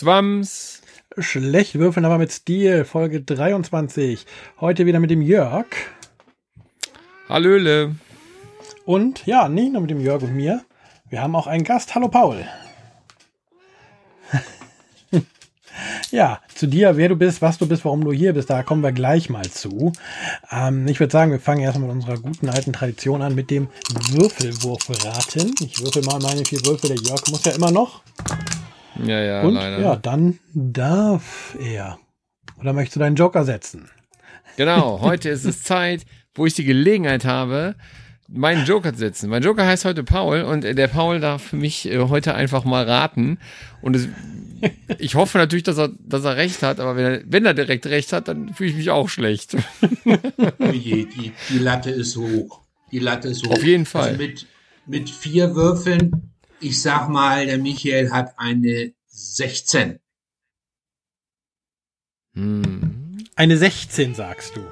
Swams. Schlecht würfeln, aber mit Stil, Folge 23. Heute wieder mit dem Jörg. Hallöle. Und ja, nicht nur mit dem Jörg und mir. Wir haben auch einen Gast. Hallo Paul. ja, zu dir, wer du bist, was du bist, warum du hier bist, da kommen wir gleich mal zu. Ähm, ich würde sagen, wir fangen erstmal mit unserer guten alten Tradition an, mit dem Würfelwurfraten. Ich würfel mal meine vier Würfel, der Jörg muss ja immer noch. Ja, ja, Und leider. ja, dann darf er. Oder möchtest du deinen Joker setzen? Genau, heute ist es Zeit, wo ich die Gelegenheit habe, meinen Joker zu setzen. Mein Joker heißt heute Paul und der Paul darf für mich äh, heute einfach mal raten. Und es, ich hoffe natürlich, dass er, dass er recht hat, aber wenn er, wenn er direkt recht hat, dann fühle ich mich auch schlecht. Oh je, die, die Latte ist hoch. Die Latte ist hoch. Auf jeden Fall. Also mit, mit vier Würfeln, ich sag mal, der Michael hat eine 16. Hm. Eine 16, sagst du.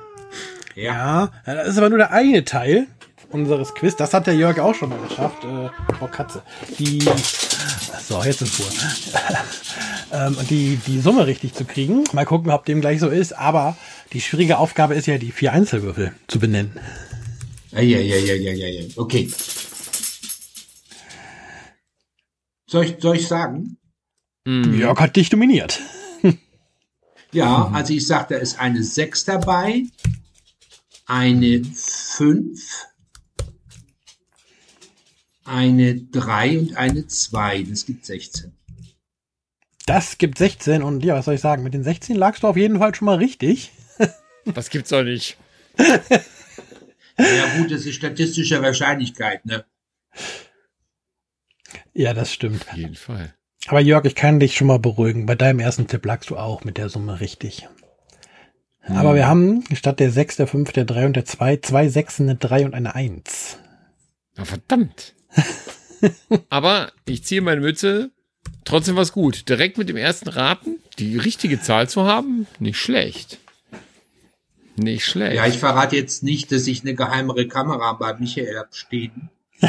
Ja, das ist aber nur der eine Teil unseres Quiz. Das hat der Jörg auch schon mal geschafft. Äh, oh, Katze. Die. So, jetzt ist Ruhe. ähm, die, die Summe richtig zu kriegen. Mal gucken, ob dem gleich so ist. Aber die schwierige Aufgabe ist ja, die vier Einzelwürfel zu benennen. Ja, ja, ja, ja, ja, ja, ja. Okay. Soll ich, soll ich sagen? Hm. Jörg hat dich dominiert. Ja, also ich sag, da ist eine 6 dabei, eine 5, eine 3 und eine 2. Das gibt 16. Das gibt 16 und ja, was soll ich sagen? Mit den 16 lagst du auf jeden Fall schon mal richtig. Das gibt's doch nicht. Ja gut, das ist statistische Wahrscheinlichkeit, ne? Ja, das stimmt. Auf jeden Fall. Aber Jörg, ich kann dich schon mal beruhigen. Bei deinem ersten Tipp lagst du auch mit der Summe richtig. Aber wir haben statt der 6, der 5, der 3 und der 2 zwei Sechsen, eine 3 und eine 1. Na, verdammt. aber ich ziehe meine Mütze. Trotzdem was gut. Direkt mit dem ersten Raten die richtige Zahl zu haben, nicht schlecht. Nicht schlecht. Ja, ich verrate jetzt nicht, dass ich eine geheimere Kamera bei Michael habe stehen.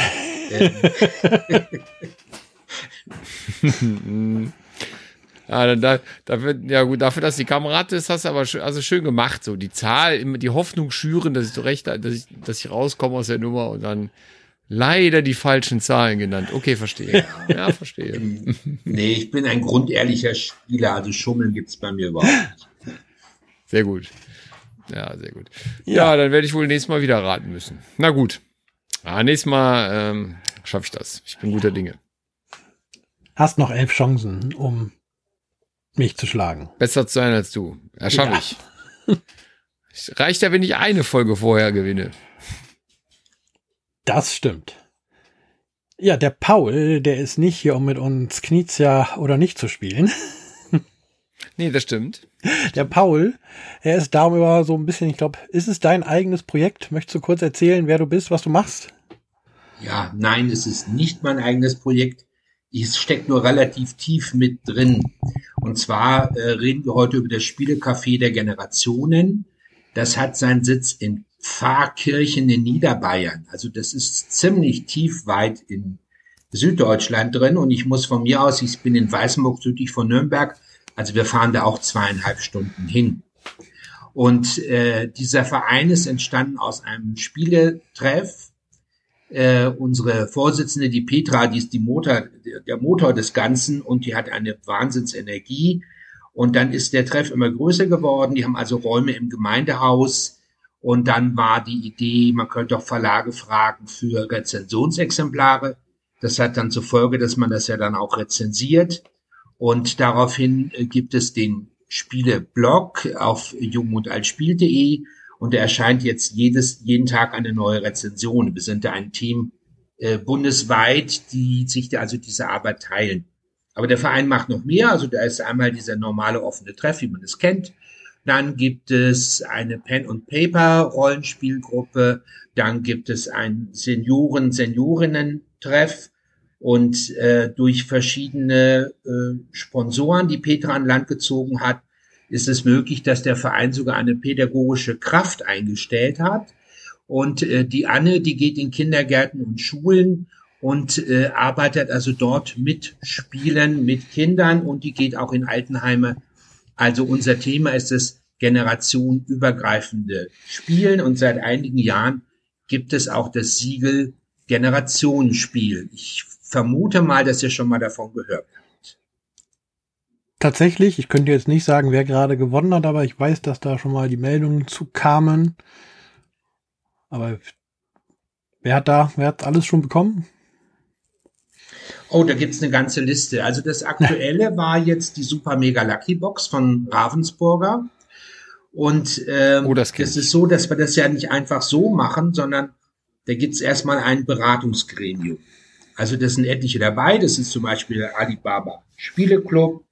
Ja, dann da, da wird, ja gut, dafür, dass die Kamerad ist, hast du aber schön, also schön gemacht, so die Zahl, immer die Hoffnung schüren, dass ich so recht, dass ich, dass ich rauskomme aus der Nummer und dann leider die falschen Zahlen genannt. Okay, verstehe. Ja, verstehe. nee, ich bin ein grundehrlicher Spieler, also Schummeln gibt's bei mir überhaupt nicht. Sehr gut. Ja, sehr gut. Ja, dann werde ich wohl nächstes Mal wieder raten müssen. Na gut. Ah, nächstes Mal ähm, schaffe ich das. Ich bin guter Dinge. Hast noch elf Chancen, um mich zu schlagen. Besser zu sein als du. Ja, schaffe Ja. ich. Es Reicht ja, wenn ich eine Folge vorher gewinne. Das stimmt. Ja, der Paul, der ist nicht hier, um mit uns Knizia oder nicht zu spielen. Nee, das stimmt. Der Paul, er ist darüber so ein bisschen, ich glaube, ist es dein eigenes Projekt? Möchtest du kurz erzählen, wer du bist, was du machst? Ja, nein, es ist nicht mein eigenes Projekt. Es steckt nur relativ tief mit drin. Und zwar äh, reden wir heute über das Spielecafé der Generationen. Das hat seinen Sitz in Pfarrkirchen in Niederbayern. Also das ist ziemlich tief weit in Süddeutschland drin. Und ich muss von mir aus, ich bin in Weißenburg südlich von Nürnberg, also wir fahren da auch zweieinhalb Stunden hin. Und äh, dieser Verein ist entstanden aus einem Spieletreff. Äh, unsere Vorsitzende, die Petra, die ist die Motor, der, Motor des Ganzen und die hat eine Wahnsinnsenergie. Und dann ist der Treff immer größer geworden. Die haben also Räume im Gemeindehaus. Und dann war die Idee, man könnte auch Verlage fragen für Rezensionsexemplare. Das hat dann zur Folge, dass man das ja dann auch rezensiert. Und daraufhin äh, gibt es den Spieleblog auf jungundaltspiel.de und da erscheint jetzt jedes, jeden Tag eine neue Rezension. Wir sind da ein Team äh, bundesweit, die sich da also diese Arbeit teilen. Aber der Verein macht noch mehr. Also da ist einmal dieser normale offene Treff, wie man es kennt. Dann gibt es eine Pen und Paper Rollenspielgruppe. Dann gibt es ein Senioren Seniorinnen Treff und äh, durch verschiedene äh, Sponsoren, die Petra an Land gezogen hat, ist es möglich, dass der Verein sogar eine pädagogische Kraft eingestellt hat. Und äh, die Anne, die geht in Kindergärten und Schulen und äh, arbeitet also dort mit Spielen, mit Kindern und die geht auch in Altenheime. Also unser Thema ist es generationenübergreifende Spielen und seit einigen Jahren gibt es auch das Siegel Generationenspiel. Ich vermute mal, dass ihr schon mal davon gehört habt. Tatsächlich, ich könnte jetzt nicht sagen, wer gerade gewonnen hat, aber ich weiß, dass da schon mal die Meldungen zu kamen. Aber wer hat da, wer hat alles schon bekommen? Oh, da gibt's eine ganze Liste. Also das aktuelle war jetzt die Super Mega Lucky Box von Ravensburger. Und ähm, oh, das, das ist so, dass wir das ja nicht einfach so machen, sondern da gibt's erstmal ein Beratungsgremium. Also das sind etliche dabei. Das ist zum Beispiel der Alibaba Spieleclub.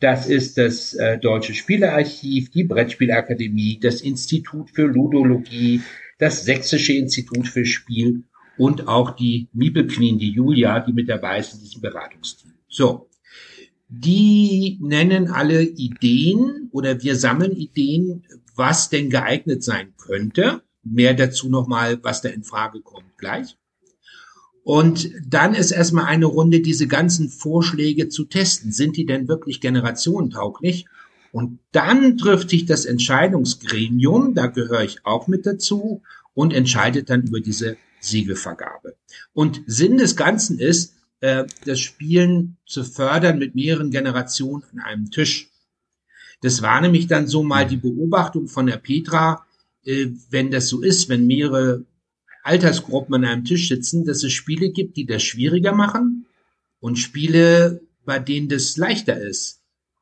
Das ist das äh, Deutsche Spielearchiv, die Brettspielakademie, das Institut für Ludologie, das Sächsische Institut für Spiel und auch die Meeple Queen, die Julia, die mit dabei ist in diesem Beratungsteam. So. Die nennen alle Ideen oder wir sammeln Ideen, was denn geeignet sein könnte. Mehr dazu nochmal, was da in Frage kommt gleich. Und dann ist erstmal eine Runde, diese ganzen Vorschläge zu testen. Sind die denn wirklich generationentauglich? Und dann trifft sich das Entscheidungsgremium, da gehöre ich auch mit dazu, und entscheidet dann über diese Siegelvergabe. Und Sinn des Ganzen ist, äh, das Spielen zu fördern mit mehreren Generationen an einem Tisch. Das war nämlich dann so mal die Beobachtung von der Petra, äh, wenn das so ist, wenn mehrere Altersgruppen an einem Tisch sitzen, dass es Spiele gibt, die das schwieriger machen und Spiele, bei denen das leichter ist.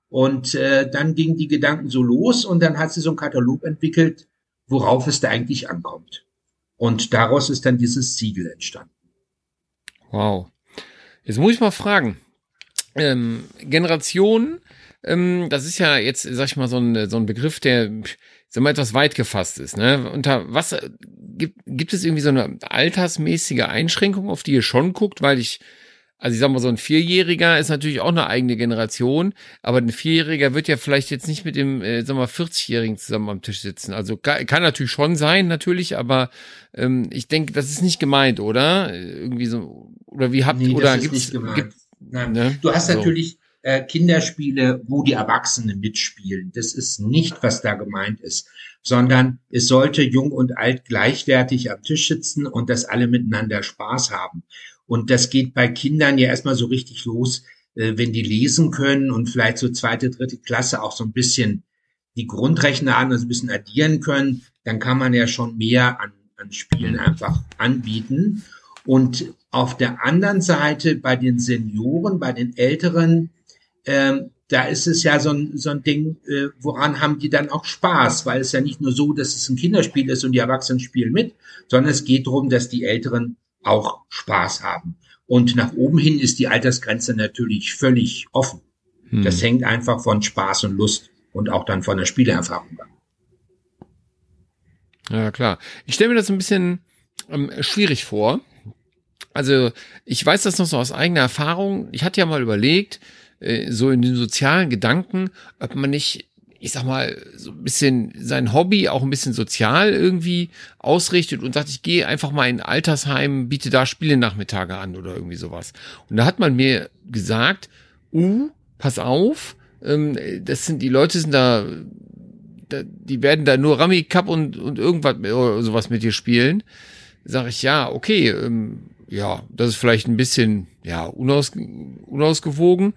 Und äh, dann gingen die Gedanken so los und dann hat sie so einen Katalog entwickelt, worauf es da eigentlich ankommt. Und daraus ist dann dieses Siegel entstanden. Wow. Jetzt muss ich mal fragen. Ähm, Generation, ähm, das ist ja jetzt, sag ich mal, so ein, so ein Begriff, der sag mal, etwas weit gefasst ist. Ne? Unter was gibt, gibt es irgendwie so eine altersmäßige Einschränkung, auf die ihr schon guckt? Weil ich also ich sag mal, so ein Vierjähriger ist natürlich auch eine eigene Generation, aber ein Vierjähriger wird ja vielleicht jetzt nicht mit dem, äh, sag mal, 40-Jährigen zusammen am Tisch sitzen. Also kann, kann natürlich schon sein, natürlich, aber ähm, ich denke, das ist nicht gemeint, oder? Irgendwie so, oder wie habt nee, oder gemeint. Gibt, Nein. Ne? Du hast so. natürlich äh, Kinderspiele, wo die Erwachsenen mitspielen. Das ist nicht, was da gemeint ist, sondern es sollte jung und alt gleichwertig am Tisch sitzen und dass alle miteinander Spaß haben. Und das geht bei Kindern ja erstmal so richtig los, äh, wenn die lesen können und vielleicht so zweite, dritte Klasse auch so ein bisschen die Grundrechner an, also ein bisschen addieren können, dann kann man ja schon mehr an, an Spielen einfach anbieten. Und auf der anderen Seite bei den Senioren, bei den Älteren, ähm, da ist es ja so ein, so ein Ding, äh, woran haben die dann auch Spaß, weil es ja nicht nur so, dass es ein Kinderspiel ist und die Erwachsenen spielen mit, sondern es geht darum, dass die Älteren auch Spaß haben. Und nach oben hin ist die Altersgrenze natürlich völlig offen. Hm. Das hängt einfach von Spaß und Lust und auch dann von der Spielerfahrung an. Ja, klar. Ich stelle mir das ein bisschen ähm, schwierig vor. Also, ich weiß das noch so aus eigener Erfahrung. Ich hatte ja mal überlegt, äh, so in den sozialen Gedanken, ob man nicht ich sag mal, so ein bisschen sein Hobby auch ein bisschen sozial irgendwie ausrichtet und sagt, ich gehe einfach mal in Altersheim, biete da Spielenachmittage an oder irgendwie sowas. Und da hat man mir gesagt, uh, pass auf, ähm, das sind, die Leute sind da, da die werden da nur Rami Cup und, und irgendwas oder sowas mit dir spielen. Sag ich, ja, okay, ähm, ja, das ist vielleicht ein bisschen, ja, unaus, unausgewogen.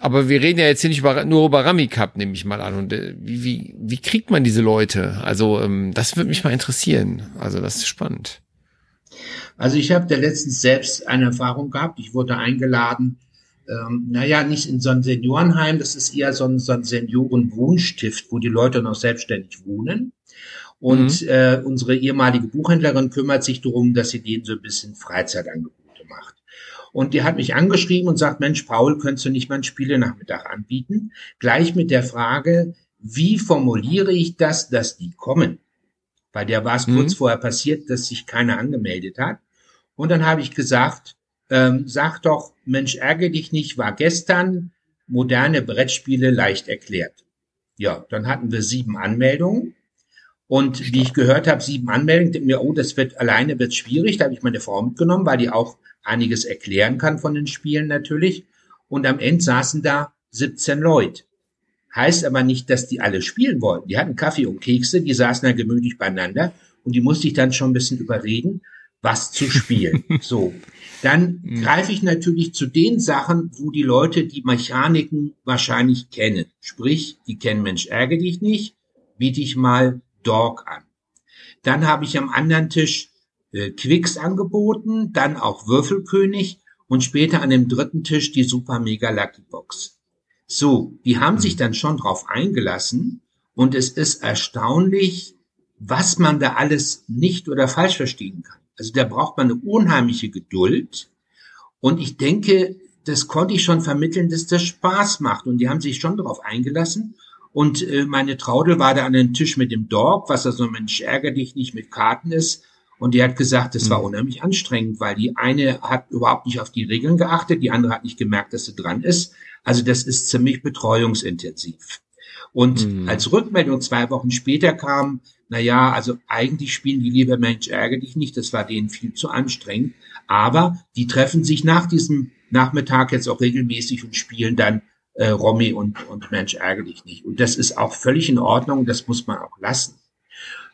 Aber wir reden ja jetzt hier nicht über, nur über Rami Cup, nehme ich mal an. Und äh, wie, wie, wie kriegt man diese Leute? Also ähm, das würde mich mal interessieren. Also das ist spannend. Also ich habe da letztens selbst eine Erfahrung gehabt. Ich wurde eingeladen, ähm, naja, nicht in so ein Seniorenheim, das ist eher so ein, so ein Seniorenwohnstift, wo die Leute noch selbstständig wohnen. Und mhm. äh, unsere ehemalige Buchhändlerin kümmert sich darum, dass sie denen so ein bisschen Freizeitangebote und die hat mich angeschrieben und sagt, Mensch, Paul, könntest du nicht mal einen Spielenachmittag anbieten? Gleich mit der Frage, wie formuliere ich das, dass die kommen? Weil der war es mhm. kurz vorher passiert, dass sich keiner angemeldet hat. Und dann habe ich gesagt, ähm, sag doch, Mensch, ärgere dich nicht, war gestern moderne Brettspiele leicht erklärt. Ja, dann hatten wir sieben Anmeldungen. Und wie ich gehört habe, sieben Anmeldungen, mir, oh, das wird alleine wird schwierig. Da habe ich meine Frau mitgenommen, weil die auch einiges erklären kann von den Spielen natürlich. Und am Ende saßen da 17 Leute. Heißt aber nicht, dass die alle spielen wollten. Die hatten Kaffee und Kekse, die saßen da gemütlich beieinander und die musste ich dann schon ein bisschen überreden, was zu spielen. so. Dann mhm. greife ich natürlich zu den Sachen, wo die Leute die Mechaniken wahrscheinlich kennen. Sprich, die kennen Mensch ärgere dich nicht, biete ich mal Dog an. Dann habe ich am anderen Tisch äh, Quicks angeboten, dann auch Würfelkönig und später an dem dritten Tisch die Super Mega Lucky Box. So, die haben sich dann schon drauf eingelassen und es ist erstaunlich, was man da alles nicht oder falsch verstehen kann. Also da braucht man eine unheimliche Geduld und ich denke, das konnte ich schon vermitteln, dass das Spaß macht und die haben sich schon darauf eingelassen und äh, meine Traudel war da an den Tisch mit dem Dog, was also Mensch ärger dich nicht mit Karten ist und die hat gesagt, das war mhm. unheimlich anstrengend, weil die eine hat überhaupt nicht auf die Regeln geachtet, die andere hat nicht gemerkt, dass sie dran ist also das ist ziemlich betreuungsintensiv. Und mhm. als Rückmeldung zwei Wochen später kam, na ja, also eigentlich spielen die lieber Mensch ärger dich nicht, das war denen viel zu anstrengend. Aber die treffen sich nach diesem Nachmittag jetzt auch regelmäßig und spielen dann äh, Romy und, und Mensch ärger dich nicht. Und das ist auch völlig in Ordnung, das muss man auch lassen.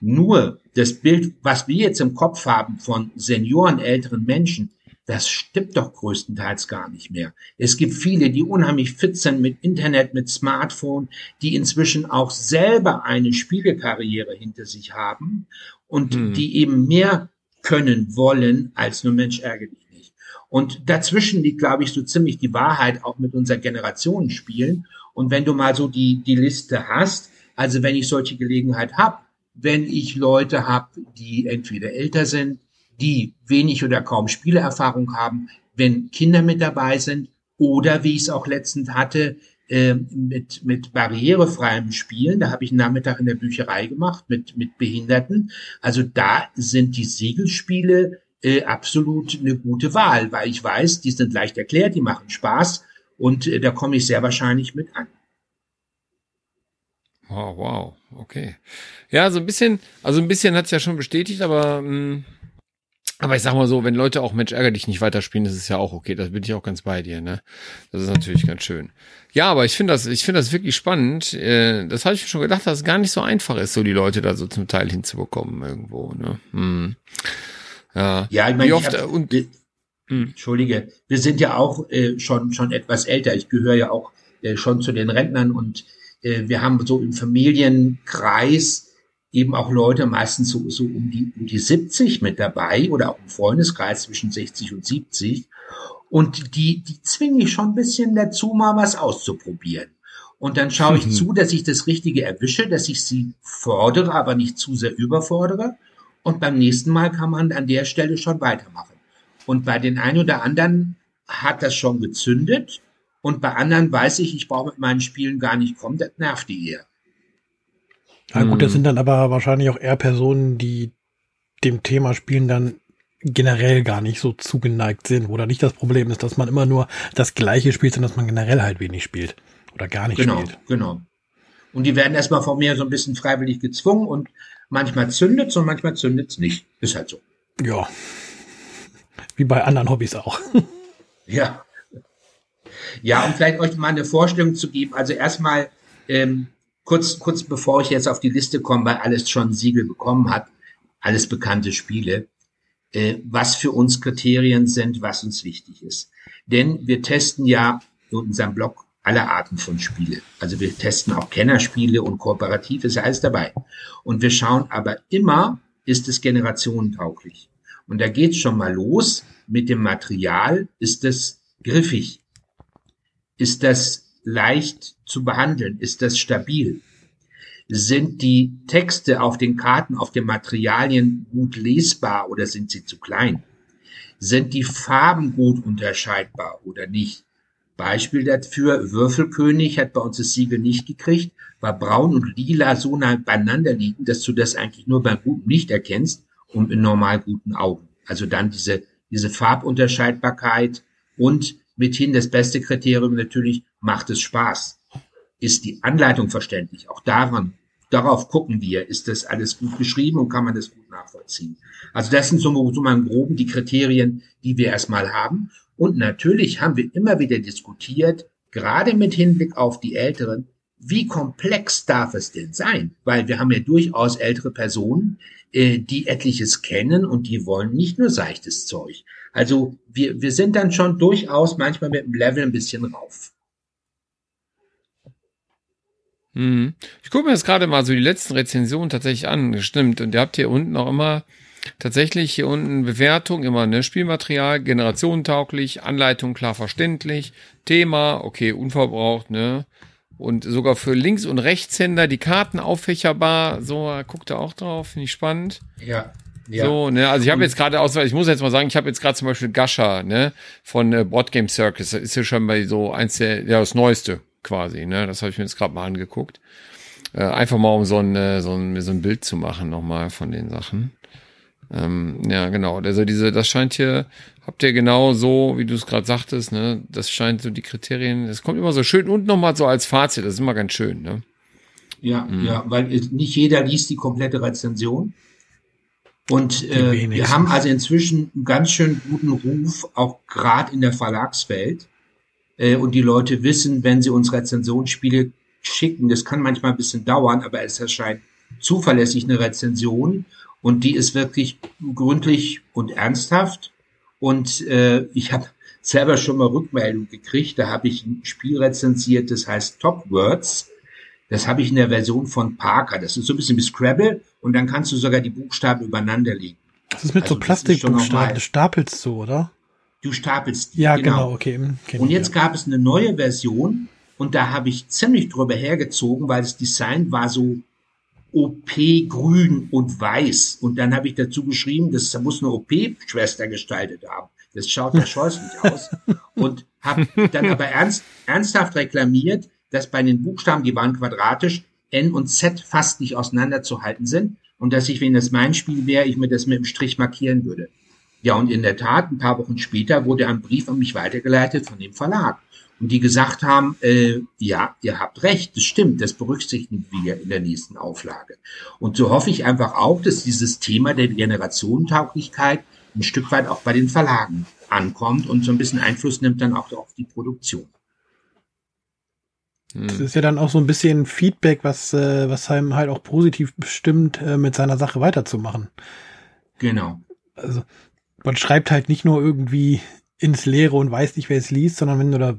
Nur das Bild, was wir jetzt im Kopf haben von Senioren, älteren Menschen, das stimmt doch größtenteils gar nicht mehr. Es gibt viele, die unheimlich fit sind mit Internet, mit Smartphone, die inzwischen auch selber eine Spielekarriere hinter sich haben und hm. die eben mehr können wollen als nur Mensch nicht. Und dazwischen liegt, glaube ich, so ziemlich die Wahrheit auch mit unserer Generationenspielen. Und wenn du mal so die, die Liste hast, also wenn ich solche Gelegenheit habe, wenn ich Leute habe, die entweder älter sind, die wenig oder kaum Spieleerfahrung haben, wenn Kinder mit dabei sind oder wie ich es auch letztens hatte, äh, mit, mit barrierefreiem Spielen. Da habe ich einen Nachmittag in der Bücherei gemacht mit, mit Behinderten. Also da sind die Segelspiele äh, absolut eine gute Wahl, weil ich weiß, die sind leicht erklärt, die machen Spaß und äh, da komme ich sehr wahrscheinlich mit an. Wow, wow, okay. Ja, so ein bisschen, also ein bisschen hat es ja schon bestätigt, aber mh, hm, aber ich sag mal so, wenn Leute auch Mensch ärger dich nicht weiterspielen, das ist ja auch okay. Das bin ich auch ganz bei dir, ne? Das ist natürlich ganz schön. Ja, aber ich finde das, ich finde das wirklich spannend. Äh, das habe ich mir schon gedacht, dass es gar nicht so einfach ist, so die Leute da so zum Teil hinzubekommen irgendwo, ne? Hm. Ja. Ja, ich meine, oft, hab, und, wir, hm. Entschuldige, wir sind ja auch äh, schon, schon etwas älter. Ich gehöre ja auch äh, schon zu den Rentnern und äh, wir haben so im Familienkreis eben auch Leute meistens so, so um, die, um die 70 mit dabei oder auch im Freundeskreis zwischen 60 und 70. Und die, die zwinge ich schon ein bisschen dazu, mal was auszuprobieren. Und dann schaue ich mhm. zu, dass ich das Richtige erwische, dass ich sie fordere, aber nicht zu sehr überfordere. Und beim nächsten Mal kann man an der Stelle schon weitermachen. Und bei den einen oder anderen hat das schon gezündet. Und bei anderen weiß ich, ich brauche mit meinen Spielen gar nicht kommen, das nervt die eher. Ja gut, das hm. sind dann aber wahrscheinlich auch eher Personen, die dem Thema Spielen dann generell gar nicht so zugeneigt sind, wo da nicht das Problem ist, dass man immer nur das Gleiche spielt, sondern dass man generell halt wenig spielt oder gar nicht genau, spielt. Genau, Und die werden erstmal von mir so ein bisschen freiwillig gezwungen und manchmal zündet's und manchmal zündet's nicht. Ist halt so. Ja. Wie bei anderen Hobbys auch. ja. Ja, um vielleicht euch mal eine Vorstellung zu geben. Also erstmal, ähm, kurz, kurz bevor ich jetzt auf die Liste komme, weil alles schon Siegel bekommen hat, alles bekannte Spiele, äh, was für uns Kriterien sind, was uns wichtig ist. Denn wir testen ja in unserem Blog alle Arten von Spiele. Also wir testen auch Kennerspiele und kooperativ ist alles dabei. Und wir schauen aber immer, ist es generationentauglich. Und da geht's schon mal los mit dem Material. Ist es griffig? Ist das leicht zu behandeln? Ist das stabil? Sind die Texte auf den Karten, auf den Materialien gut lesbar oder sind sie zu klein? Sind die Farben gut unterscheidbar oder nicht? Beispiel dafür, Würfelkönig hat bei uns das Siegel nicht gekriegt, weil braun und lila so nah beieinander liegen, dass du das eigentlich nur beim guten Licht erkennst und in normal guten Augen. Also dann diese, diese Farbunterscheidbarkeit und mithin das beste Kriterium natürlich, macht es Spaß? Ist die Anleitung verständlich? Auch daran darauf gucken wir, ist das alles gut geschrieben und kann man das gut nachvollziehen. Also das sind so, so mal im Groben die Kriterien, die wir erstmal haben. Und natürlich haben wir immer wieder diskutiert, gerade mit Hinblick auf die Älteren, wie komplex darf es denn sein? Weil wir haben ja durchaus ältere Personen, äh, die etliches kennen und die wollen nicht nur seichtes Zeug. Also wir, wir sind dann schon durchaus manchmal mit dem Level ein bisschen rauf. Mhm. Ich gucke mir jetzt gerade mal so die letzten Rezensionen tatsächlich an, stimmt. Und ihr habt hier unten auch immer tatsächlich hier unten Bewertung, immer ne Spielmaterial, generationentauglich, Anleitung klar verständlich, Thema, okay, unverbraucht, ne? Und sogar für Links- und Rechtshänder die Karten auffächerbar, so guckt er auch drauf, finde ich spannend. Ja. Ja. So, ne, also ich habe jetzt gerade aus, ich muss jetzt mal sagen, ich habe jetzt gerade zum Beispiel Gasha, ne, von äh, Board Game Circus, das ist ja schon bei so eins der, ja, das Neueste quasi, ne, das habe ich mir jetzt gerade mal angeguckt. Äh, einfach mal um so ein, äh, so ein, so ein Bild zu machen nochmal von den Sachen. Ähm, ja, genau. Also diese, das scheint hier, habt ihr genau so, wie du es gerade sagtest, ne? Das scheint so die Kriterien, das kommt immer so schön und nochmal so als Fazit, das ist immer ganz schön, ne? Ja, mhm. ja, weil nicht jeder liest die komplette Rezension. Und äh, wir haben also inzwischen einen ganz schön guten Ruf, auch gerade in der Verlagswelt. Äh, und die Leute wissen, wenn sie uns Rezensionsspiele schicken, das kann manchmal ein bisschen dauern, aber es erscheint zuverlässig eine Rezension und die ist wirklich gründlich und ernsthaft. Und äh, ich habe selber schon mal Rückmeldung gekriegt. Da habe ich ein Spiel rezensiert, das heißt Top Words. Das habe ich in der Version von Parker. Das ist so ein bisschen wie Scrabble und dann kannst du sogar die Buchstaben übereinander legen. Das ist mit also, so Plastikbuchstaben. Du stapelst so, oder? Du stapelst die. Ja, genau, genau okay. Kenn und jetzt ja. gab es eine neue Version und da habe ich ziemlich drüber hergezogen, weil das Design war so OP grün und weiß. Und dann habe ich dazu geschrieben, das muss eine OP-Schwester gestaltet haben. Das schaut ja scheußlich aus. Und habe dann aber ernst, ernsthaft reklamiert, dass bei den Buchstaben, die waren quadratisch, N und Z fast nicht auseinanderzuhalten sind. Und dass ich, wenn das mein Spiel wäre, ich mir das mit dem Strich markieren würde. Ja, und in der Tat, ein paar Wochen später wurde ein Brief an mich weitergeleitet von dem Verlag und die gesagt haben, äh, ja, ihr habt recht, das stimmt, das berücksichtigen wir in der nächsten Auflage. Und so hoffe ich einfach auch, dass dieses Thema der Generationentauglichkeit ein Stück weit auch bei den Verlagen ankommt und so ein bisschen Einfluss nimmt dann auch auf die Produktion. Das ist ja dann auch so ein bisschen Feedback, was, äh, was einem halt auch positiv bestimmt, äh, mit seiner Sache weiterzumachen. Genau. Also, man schreibt halt nicht nur irgendwie ins Leere und weiß nicht, wer es liest, sondern wenn du da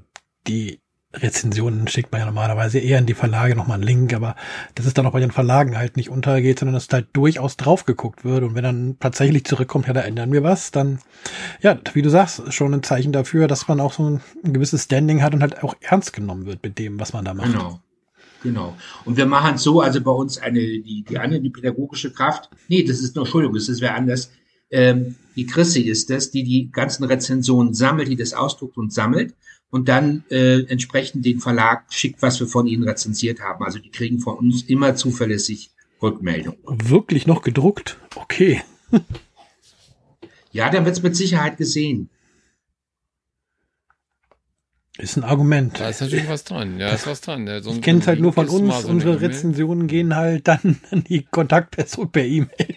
die Rezensionen schickt man ja normalerweise eher in die Verlage nochmal einen Link, aber das ist dann auch bei den Verlagen halt nicht untergeht, sondern dass halt durchaus drauf geguckt wird. Und wenn dann tatsächlich zurückkommt, ja, da ändern wir was, dann, ja, wie du sagst, schon ein Zeichen dafür, dass man auch so ein, ein gewisses Standing hat und halt auch ernst genommen wird mit dem, was man da macht. Genau. Genau. Und wir machen so, also bei uns eine, die, die eine, die pädagogische Kraft, nee, das ist nur, Entschuldigung, das wäre anders. Ähm, die Chrissy ist das, die die ganzen Rezensionen sammelt, die das ausdruckt und sammelt und dann äh, entsprechend den Verlag schickt, was wir von ihnen rezensiert haben. Also die kriegen von uns immer zuverlässig Rückmeldung. Wirklich noch gedruckt? Okay. ja, dann wird's mit Sicherheit gesehen. Ist ein Argument. Da ist natürlich was dran. Ja, ist was dran. So ich kenne es halt nur von uns. So Unsere Rezensionen gehen halt dann an die Kontaktperson per E-Mail.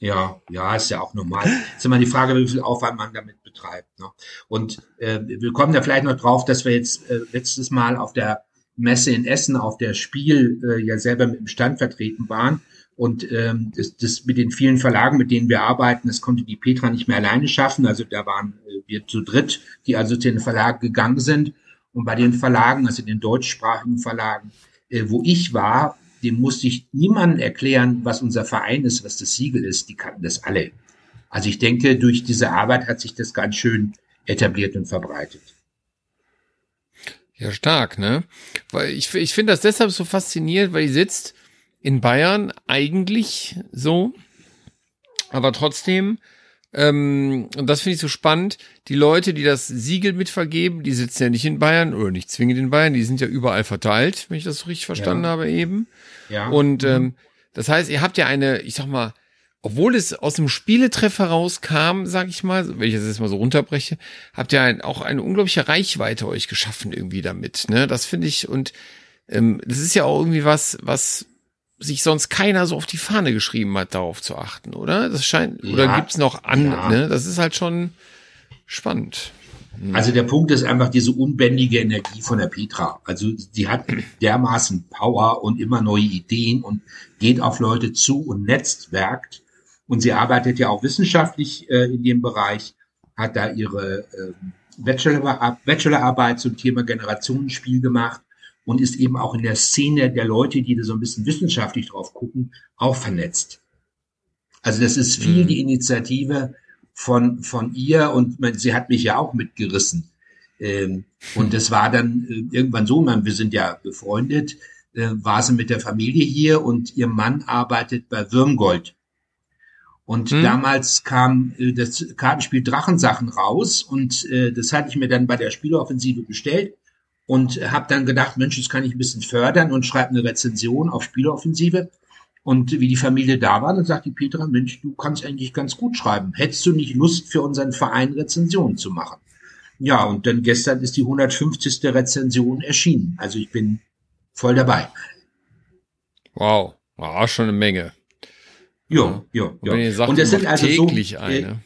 Ja, ja, ist ja auch normal. Ist immer die Frage, wie viel Aufwand man damit betreibt. Ne? Und äh, wir kommen da vielleicht noch drauf, dass wir jetzt äh, letztes Mal auf der Messe in Essen auf der Spiel äh, ja selber mit dem Stand vertreten waren. Und ähm, das, das mit den vielen Verlagen, mit denen wir arbeiten, das konnte die Petra nicht mehr alleine schaffen. Also da waren äh, wir zu dritt, die also zu den Verlagen gegangen sind. Und bei den Verlagen, also den deutschsprachigen Verlagen, äh, wo ich war, dem musste ich niemandem erklären, was unser Verein ist, was das Siegel ist. Die kannten das alle. Also ich denke, durch diese Arbeit hat sich das ganz schön etabliert und verbreitet. Ja, stark, ne? Weil ich, ich finde das deshalb so faszinierend, weil die sitzt in Bayern eigentlich so, aber trotzdem ähm, und das finde ich so spannend. Die Leute, die das Siegel mitvergeben, die sitzen ja nicht in Bayern oder nicht zwingend in Bayern, die sind ja überall verteilt, wenn ich das so richtig verstanden ja. habe eben. Ja. Und mhm. ähm, das heißt, ihr habt ja eine, ich sag mal, obwohl es aus dem Spieletreff herauskam, sag ich mal, wenn ich das jetzt mal so runterbreche, habt ihr ein, auch eine unglaubliche Reichweite euch geschaffen irgendwie damit. Ne? Das finde ich und ähm, das ist ja auch irgendwie was, was sich sonst keiner so auf die Fahne geschrieben hat, darauf zu achten, oder? Das scheint, ja, oder gibt's noch andere, ja. ne? Das ist halt schon spannend. Also der Punkt ist einfach diese unbändige Energie von der Petra. Also sie hat dermaßen Power und immer neue Ideen und geht auf Leute zu und netzwerkt. Und sie arbeitet ja auch wissenschaftlich äh, in dem Bereich, hat da ihre äh, Bachelor, Bachelorarbeit zum Thema Generationenspiel gemacht und ist eben auch in der Szene der Leute, die da so ein bisschen wissenschaftlich drauf gucken, auch vernetzt. Also das ist viel mhm. die Initiative von, von ihr und man, sie hat mich ja auch mitgerissen. Ähm, und das war dann äh, irgendwann so, man, wir sind ja befreundet, äh, war sie mit der Familie hier und ihr Mann arbeitet bei Würmgold. Und hm. damals kam äh, das Kartenspiel Drachensachen raus und äh, das hatte ich mir dann bei der Spieleoffensive bestellt und habe dann gedacht, Mensch, das kann ich ein bisschen fördern und schreibe eine Rezension auf Spieleoffensive. Und wie die Familie da war, dann sagt die Petra, Mensch, du kannst eigentlich ganz gut schreiben. Hättest du nicht Lust, für unseren Verein Rezensionen zu machen? Ja, und dann gestern ist die 150. Rezension erschienen. Also ich bin voll dabei. Wow, war schon eine Menge. Ja, ja, ja. Und, sagt, und das sind also täglich so, eine.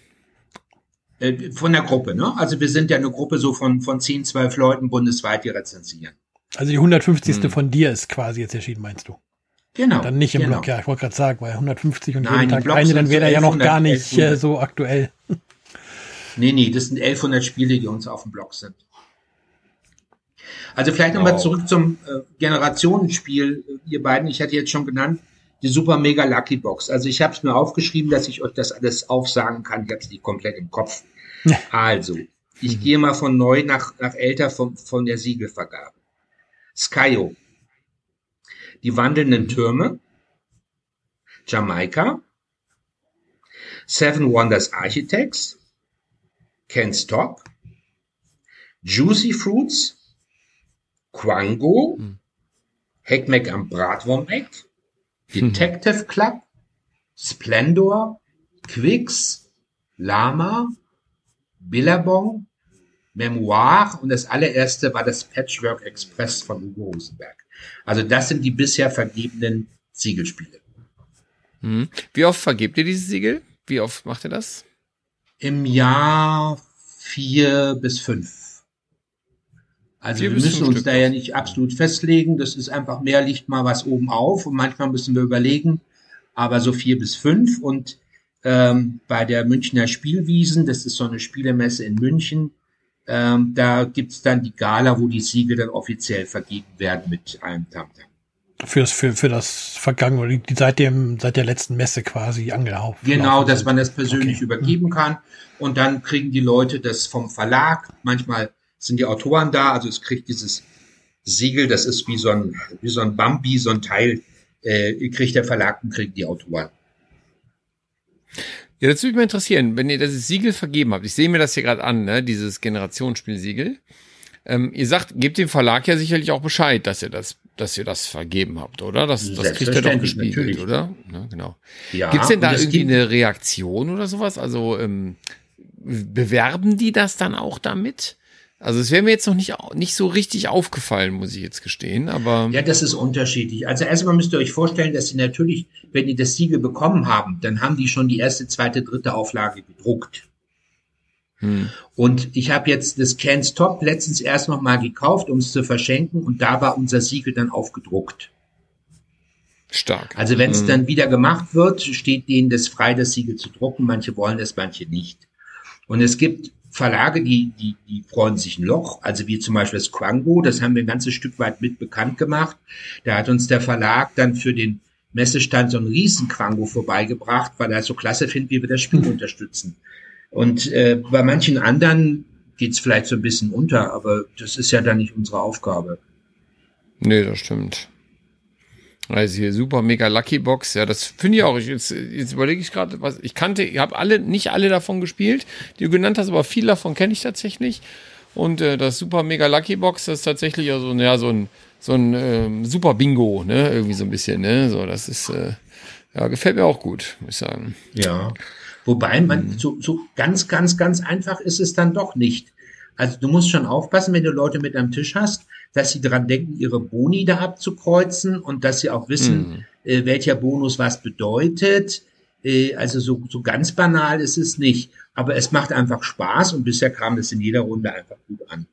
Äh, äh, von der Gruppe, ne? Also wir sind ja eine Gruppe so von, von 10, 12 Leuten bundesweit, die rezensieren. Also die 150. Hm. von dir ist quasi jetzt erschienen, meinst du? Genau. Dann nicht im genau. Block, ja, ich wollte gerade sagen, weil 150 und Nein, jeden Tag eine, dann wäre er ja noch gar nicht äh, so aktuell. Nee, nee, das sind 1100 Spiele, die uns auf dem Block sind. Also vielleicht nochmal wow. zurück zum äh, Generationenspiel, ihr beiden, ich hatte jetzt schon genannt, die Super Mega Lucky Box. Also ich habe es mir aufgeschrieben, dass ich euch das alles aufsagen kann. Ich habe es nicht komplett im Kopf. Ja. Also, ich mhm. gehe mal von neu nach, nach älter von, von der Siegelvergabe. Skyo. Die wandelnden Türme. Jamaika. Seven Wonders Architects. Can't Stop. Juicy Fruits. Quango. Mhm. Heckmeck am Bratwurmeck. Detective Club, Splendor, Quicks, Lama, Billabong, Memoir und das allererste war das Patchwork Express von Hugo Rosenberg. Also das sind die bisher vergebenen Siegelspiele. Hm. Wie oft vergebt ihr diese Siegel? Wie oft macht ihr das? Im Jahr vier bis fünf. Also wir müssen uns Stück da ja nicht absolut festlegen. Das ist einfach mehr liegt mal was oben auf und manchmal müssen wir überlegen, aber so vier bis fünf. Und ähm, bei der Münchner Spielwiesen, das ist so eine Spielemesse in München, ähm, da gibt's dann die Gala, wo die Siege dann offiziell vergeben werden mit einem Tamtam. Für das, für, für das Vergangene, die, seit dem, seit der letzten Messe quasi angelaufen. Genau, dass man das persönlich okay. übergeben kann. Und dann kriegen die Leute das vom Verlag, manchmal sind die Autoren da, also es kriegt dieses Siegel, das ist wie so ein, wie so ein Bambi, so ein Teil, äh, kriegt der Verlag und kriegt die Autoren. Ja, das würde mich mal interessieren, wenn ihr das Siegel vergeben habt. Ich sehe mir das hier gerade an, ne, dieses Generationsspielsiegel. Ähm, ihr sagt, gebt dem Verlag ja sicherlich auch Bescheid, dass ihr das, dass ihr das vergeben habt, oder? Das, das kriegt er doch gespiegelt, natürlich. oder? Ja, genau. Ja, Gibt's denn da irgendwie eine Reaktion oder sowas? Also ähm, bewerben die das dann auch damit? Also es wäre mir jetzt noch nicht, nicht so richtig aufgefallen, muss ich jetzt gestehen, aber. Ja, das ist unterschiedlich. Also erstmal müsst ihr euch vorstellen, dass sie natürlich, wenn die das Siegel bekommen haben, dann haben die schon die erste, zweite, dritte Auflage gedruckt. Hm. Und ich habe jetzt das Can Stop letztens erst noch mal gekauft, um es zu verschenken, und da war unser Siegel dann aufgedruckt. Stark. Also wenn es hm. dann wieder gemacht wird, steht denen das frei, das Siegel zu drucken. Manche wollen es, manche nicht. Und es gibt Verlage, die, die, die freuen sich ein Loch, also wie zum Beispiel das Quango, das haben wir ein ganzes Stück weit mit bekannt gemacht. Da hat uns der Verlag dann für den Messestand so ein riesen Quango vorbeigebracht, weil er so klasse findet, wie wir das Spiel mhm. unterstützen. Und äh, bei manchen anderen geht's vielleicht so ein bisschen unter, aber das ist ja dann nicht unsere Aufgabe. Nee, das stimmt. Also hier super mega Lucky Box, ja, das finde ich auch. Ich, jetzt, jetzt überlege ich gerade, was ich kannte, ich habe alle, nicht alle davon gespielt, die du genannt hast, aber viel davon kenne ich tatsächlich. Und äh, das super mega Lucky Box, das ist tatsächlich ja so, ja, so ein, so ein ähm, super Bingo, ne, irgendwie so ein bisschen, ne, so, das ist, äh, ja, gefällt mir auch gut, muss ich sagen. Ja. Wobei man, mhm. so, so ganz, ganz, ganz einfach ist es dann doch nicht. Also du musst schon aufpassen, wenn du Leute mit am Tisch hast, dass sie daran denken, ihre Boni da abzukreuzen und dass sie auch wissen, äh, welcher Bonus was bedeutet. Äh, also so, so ganz banal ist es nicht. Aber es macht einfach Spaß und bisher kam es in jeder Runde einfach gut an.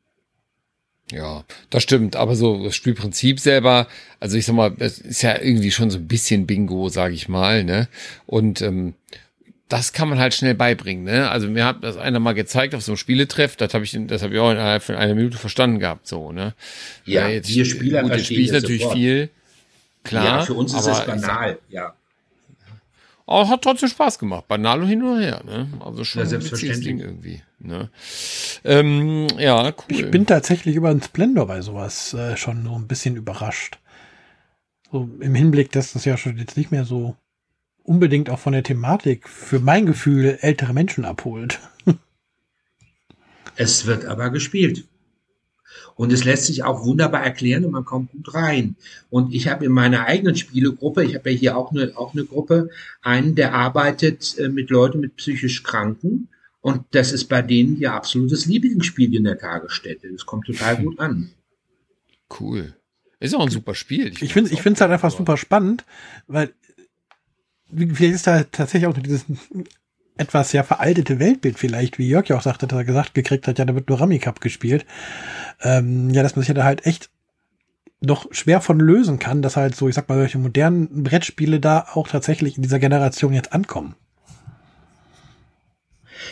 Ja, das stimmt. Aber so das Spielprinzip selber, also ich sag mal, es ist ja irgendwie schon so ein bisschen Bingo, sage ich mal, ne? Und ähm, das kann man halt schnell beibringen, ne? Also mir hat das einer mal gezeigt auf so einem Spieletreff, das habe ich, das habe ich auch innerhalb von einer Minute verstanden gehabt, so, ne? Ja, ja jetzt, wir Spieler gut, jetzt spiele ich natürlich sofort. viel, klar. Ja, für uns ist es banal, ja. Aber hat trotzdem Spaß gemacht. Banal und hin und her, ne? Also schon ja, ein witziges Ding irgendwie. Ne? Ähm, ja, cool. Ich bin tatsächlich über den Splendor bei sowas äh, schon so ein bisschen überrascht. So im Hinblick, dass das ja schon jetzt nicht mehr so unbedingt auch von der Thematik für mein Gefühl ältere Menschen abholt. Es wird aber gespielt. Und es lässt sich auch wunderbar erklären und man kommt gut rein. Und ich habe in meiner eigenen Spielegruppe, ich habe ja hier auch eine, auch eine Gruppe, einen, der arbeitet äh, mit Leuten mit psychisch Kranken. Und das ist bei denen ihr absolutes Lieblingsspiel in der Tagesstätte. Das kommt total gut an. Cool. Ist auch ein super Spiel. Ich, ich finde es halt einfach super spannend, weil vielleicht ist da tatsächlich auch dieses etwas ja veraltete Weltbild vielleicht, wie Jörg ja auch sagte, dass er gesagt gekriegt hat, ja, da wird nur Rami Cup gespielt. Ähm, ja, dass man sich da halt echt noch schwer von lösen kann, dass halt so, ich sag mal, solche modernen Brettspiele da auch tatsächlich in dieser Generation jetzt ankommen.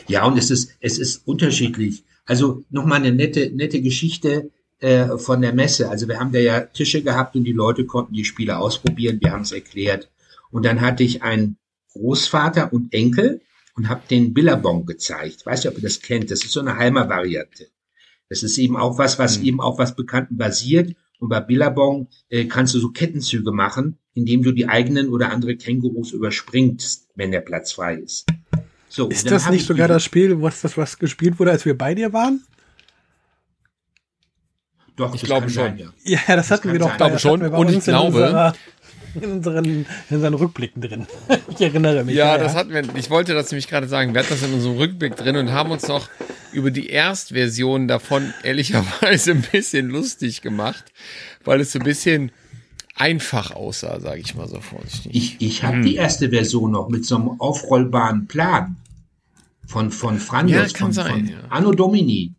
Ja, und es ist, es ist unterschiedlich. Also nochmal eine nette, nette Geschichte äh, von der Messe. Also wir haben da ja Tische gehabt und die Leute konnten die Spiele ausprobieren, wir haben es erklärt. Und dann hatte ich einen Großvater und Enkel, und habe den Billabong gezeigt. Weiß nicht, ob ihr das kennt. Das ist so eine Heimer-Variante. Das ist eben auch was, was mhm. eben auf was Bekannten basiert. Und bei Billabong äh, kannst du so Kettenzüge machen, indem du die eigenen oder andere Kängurus überspringst, wenn der Platz frei ist. So, ist das nicht sogar das Spiel, was das was gespielt wurde, als wir bei dir waren? Doch, ich glaube schon. Sein, ja. ja, das, das hatten wir doch. Ich glaube schon. Und ich glaube, in unseren, in unseren Rückblicken drin. ich erinnere mich. Ja, ja, das hatten wir. Ich wollte das nämlich gerade sagen. Wir hatten das in unserem Rückblick drin und haben uns noch über die Erstversion davon ehrlicherweise ein bisschen lustig gemacht, weil es so ein bisschen einfach aussah, sage ich mal so vorsichtig. Ich, ich habe hm. die erste Version noch mit so einem aufrollbaren Plan von von Franjos, ja, kann von, sein, von ja. Anno Domini.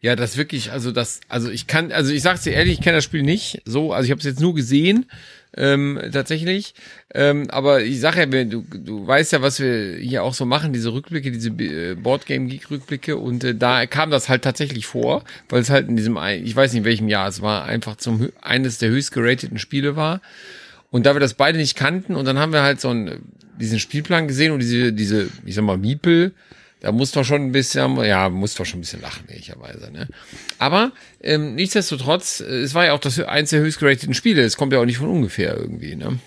Ja, das wirklich, also das, also ich kann, also ich sag's dir ehrlich, ich kenne das Spiel nicht so, also ich habe es jetzt nur gesehen, ähm, tatsächlich. Ähm, aber ich sag ja, du, du weißt ja, was wir hier auch so machen, diese Rückblicke, diese äh, Boardgame Geek Rückblicke und äh, da kam das halt tatsächlich vor, weil es halt in diesem, ich weiß nicht in welchem Jahr es war, einfach zum eines der höchst gerateten Spiele war. Und da wir das beide nicht kannten und dann haben wir halt so einen, diesen Spielplan gesehen und diese, diese, ich sag mal, Miepel, da muss doch schon ein bisschen, ja, muss doch schon ein bisschen lachen, ehrlicherweise. Ne? Aber ähm, nichtsdestotrotz, äh, es war ja auch das eins der höchst gerateten Spiele. Es kommt ja auch nicht von ungefähr irgendwie. Ne?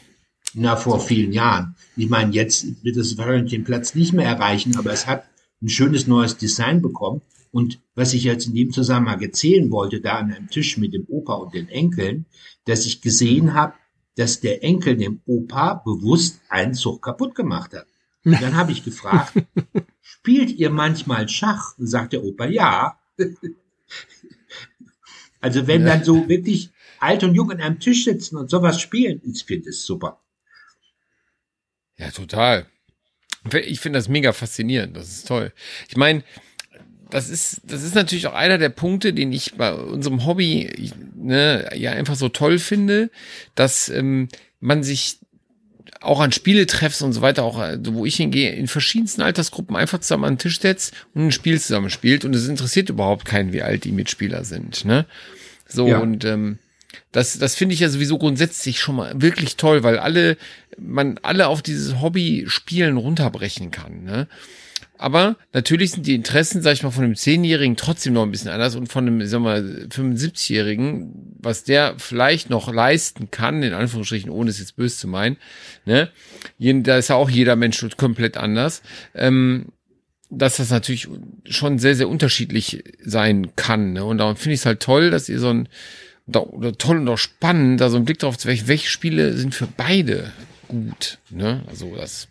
Na, vor vielen Jahren. Ich meine, jetzt wird es wahrscheinlich den Platz nicht mehr erreichen, aber es hat ein schönes neues Design bekommen. Und was ich jetzt in dem Zusammenhang erzählen wollte, da an einem Tisch mit dem Opa und den Enkeln, dass ich gesehen habe, dass der Enkel dem Opa bewusst einen Zug kaputt gemacht hat. Und dann habe ich gefragt, spielt ihr manchmal Schach? Sagt der Opa, ja. also wenn dann so wirklich alt und jung an einem Tisch sitzen und sowas spielen, ich finde es super. Ja, total. Ich finde das mega faszinierend. Das ist toll. Ich meine, das ist, das ist natürlich auch einer der Punkte, den ich bei unserem Hobby ne, ja einfach so toll finde, dass ähm, man sich auch an Spieletreffs und so weiter, auch äh, wo ich hingehe, in verschiedensten Altersgruppen einfach zusammen an den Tisch setzt und ein Spiel zusammen spielt und es interessiert überhaupt keinen, wie alt die Mitspieler sind. Ne? So ja. und ähm, das, das finde ich ja sowieso grundsätzlich schon mal wirklich toll, weil alle, man alle auf dieses Hobby Spielen runterbrechen kann. Ne? Aber natürlich sind die Interessen, sag ich mal, von einem Zehnjährigen trotzdem noch ein bisschen anders und von einem, sag mal, 75-Jährigen, was der vielleicht noch leisten kann, in Anführungsstrichen, ohne es jetzt böse zu meinen, ne? Da ist ja auch jeder Mensch komplett anders. Ähm, dass das natürlich schon sehr, sehr unterschiedlich sein kann. Ne? Und darum finde ich es halt toll, dass ihr so ein, oder toll und auch spannend, da so einen Blick drauf zu welche, welche Spiele sind für beide gut. Ne? Also das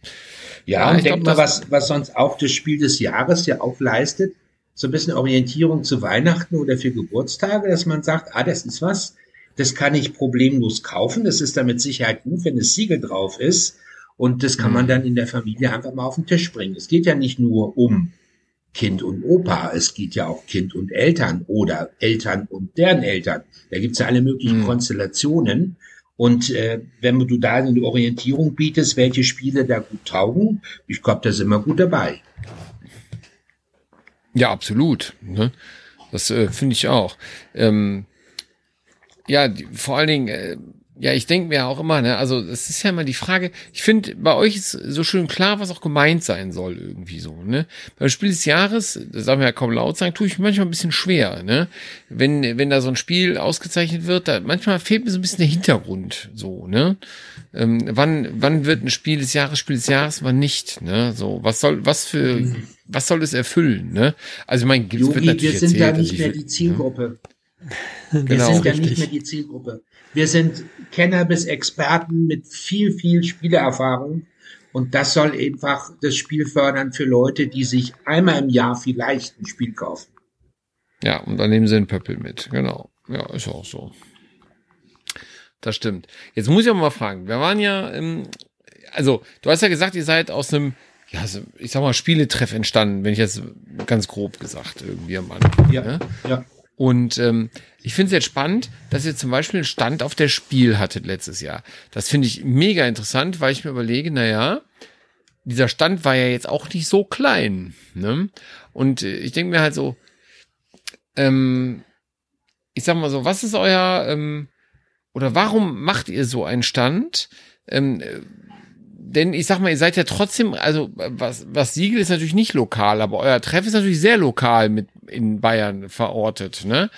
ja, ja und denk mal, was, was sonst auch das Spiel des Jahres ja auch leistet, so ein bisschen Orientierung zu Weihnachten oder für Geburtstage, dass man sagt, ah, das ist was, Das kann ich problemlos kaufen. Das ist dann mit Sicherheit gut, wenn das Siegel drauf ist. Und das kann man mhm. dann in der Familie einfach mal auf den Tisch bringen. Es geht ja nicht nur um Kind und Opa, es geht ja auch Kind und Eltern oder Eltern und deren Eltern. Da gibt's ja alle möglichen mhm. Konstellationen. Und äh, wenn du da eine Orientierung bietest, welche Spiele da gut taugen, ich glaube, da sind wir gut dabei. Ja, absolut. Ne? Das äh, finde ich auch. Ähm, ja, die, vor allen Dingen, äh, ja, ich denke mir auch immer, ne, also es ist ja immer die Frage, ich finde, bei euch ist so schön klar, was auch gemeint sein soll, irgendwie so, ne? Beim Spiel des Jahres, das sagen wir ja kaum laut sagen, tue ich manchmal ein bisschen schwer, ne? Wenn, wenn da so ein Spiel ausgezeichnet wird, da manchmal fehlt mir so ein bisschen der Hintergrund, so, ne? Ähm, wann, wann wird ein Spiel des Jahres Spiel des Jahres, wann nicht, ne? So, was soll, was für, was soll es erfüllen, ne? Also, mein, es wird natürlich wir sind erzählt, ja nicht mehr die Zielgruppe. Ne? Wir genau, sind ja nicht mehr die Zielgruppe. Wir sind Kenner bis Experten mit viel, viel Spielerfahrung. Und das soll einfach das Spiel fördern für Leute, die sich einmal im Jahr vielleicht ein Spiel kaufen. Ja, und dann nehmen sie einen Pöppel mit. Genau. Ja, ist auch so. Das stimmt. Jetzt muss ich auch mal fragen. Wir waren ja, ähm, also du hast ja gesagt, ihr seid aus einem, ja, ich sag mal, Spieletreff entstanden, wenn ich jetzt ganz grob gesagt irgendwie am Anfang. Ja. Ne? ja. Und ähm, ich finde es jetzt spannend, dass ihr zum Beispiel einen Stand auf der Spiel hattet letztes Jahr. Das finde ich mega interessant, weil ich mir überlege, na ja, dieser Stand war ja jetzt auch nicht so klein. Ne? Und äh, ich denke mir halt so, ähm, ich sag mal so, was ist euer, ähm, oder warum macht ihr so einen Stand? Ähm, denn ich sag mal, ihr seid ja trotzdem, also was, was Siegel ist natürlich nicht lokal, aber euer Treff ist natürlich sehr lokal mit in Bayern verortet. Ne?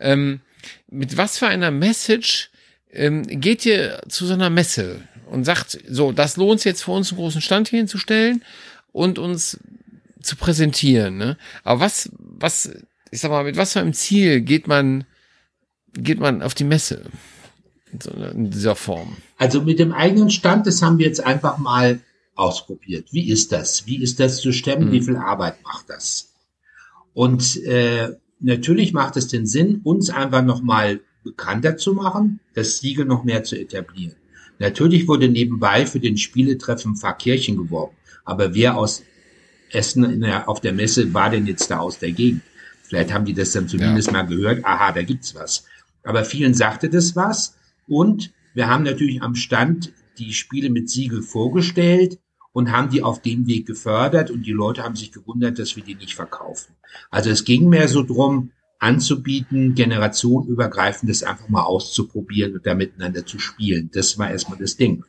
Ähm, mit was für einer Message ähm, geht ihr zu so einer Messe und sagt, so, das lohnt jetzt für uns einen großen Stand hier hinzustellen und uns zu präsentieren. Ne? Aber was, was, ich sag mal, mit was für einem Ziel geht man, geht man auf die Messe? In dieser Form? Also mit dem eigenen Stand, das haben wir jetzt einfach mal ausprobiert. Wie ist das? Wie ist das zu stemmen? Mhm. Wie viel Arbeit macht das? Und äh, natürlich macht es den Sinn, uns einfach nochmal bekannter zu machen, das Siegel noch mehr zu etablieren. Natürlich wurde nebenbei für den Spieletreffen Pfarrkirchen geworben. Aber wer aus Essen der, auf der Messe war denn jetzt da aus der Gegend? Vielleicht haben die das dann zumindest ja. mal gehört. Aha, da gibt's was. Aber vielen sagte das was. Und wir haben natürlich am Stand die Spiele mit Siegel vorgestellt und haben die auf dem Weg gefördert und die Leute haben sich gewundert, dass wir die nicht verkaufen. Also es ging mehr so drum, anzubieten, generationenübergreifendes einfach mal auszuprobieren und da miteinander zu spielen. Das war erstmal das Ding.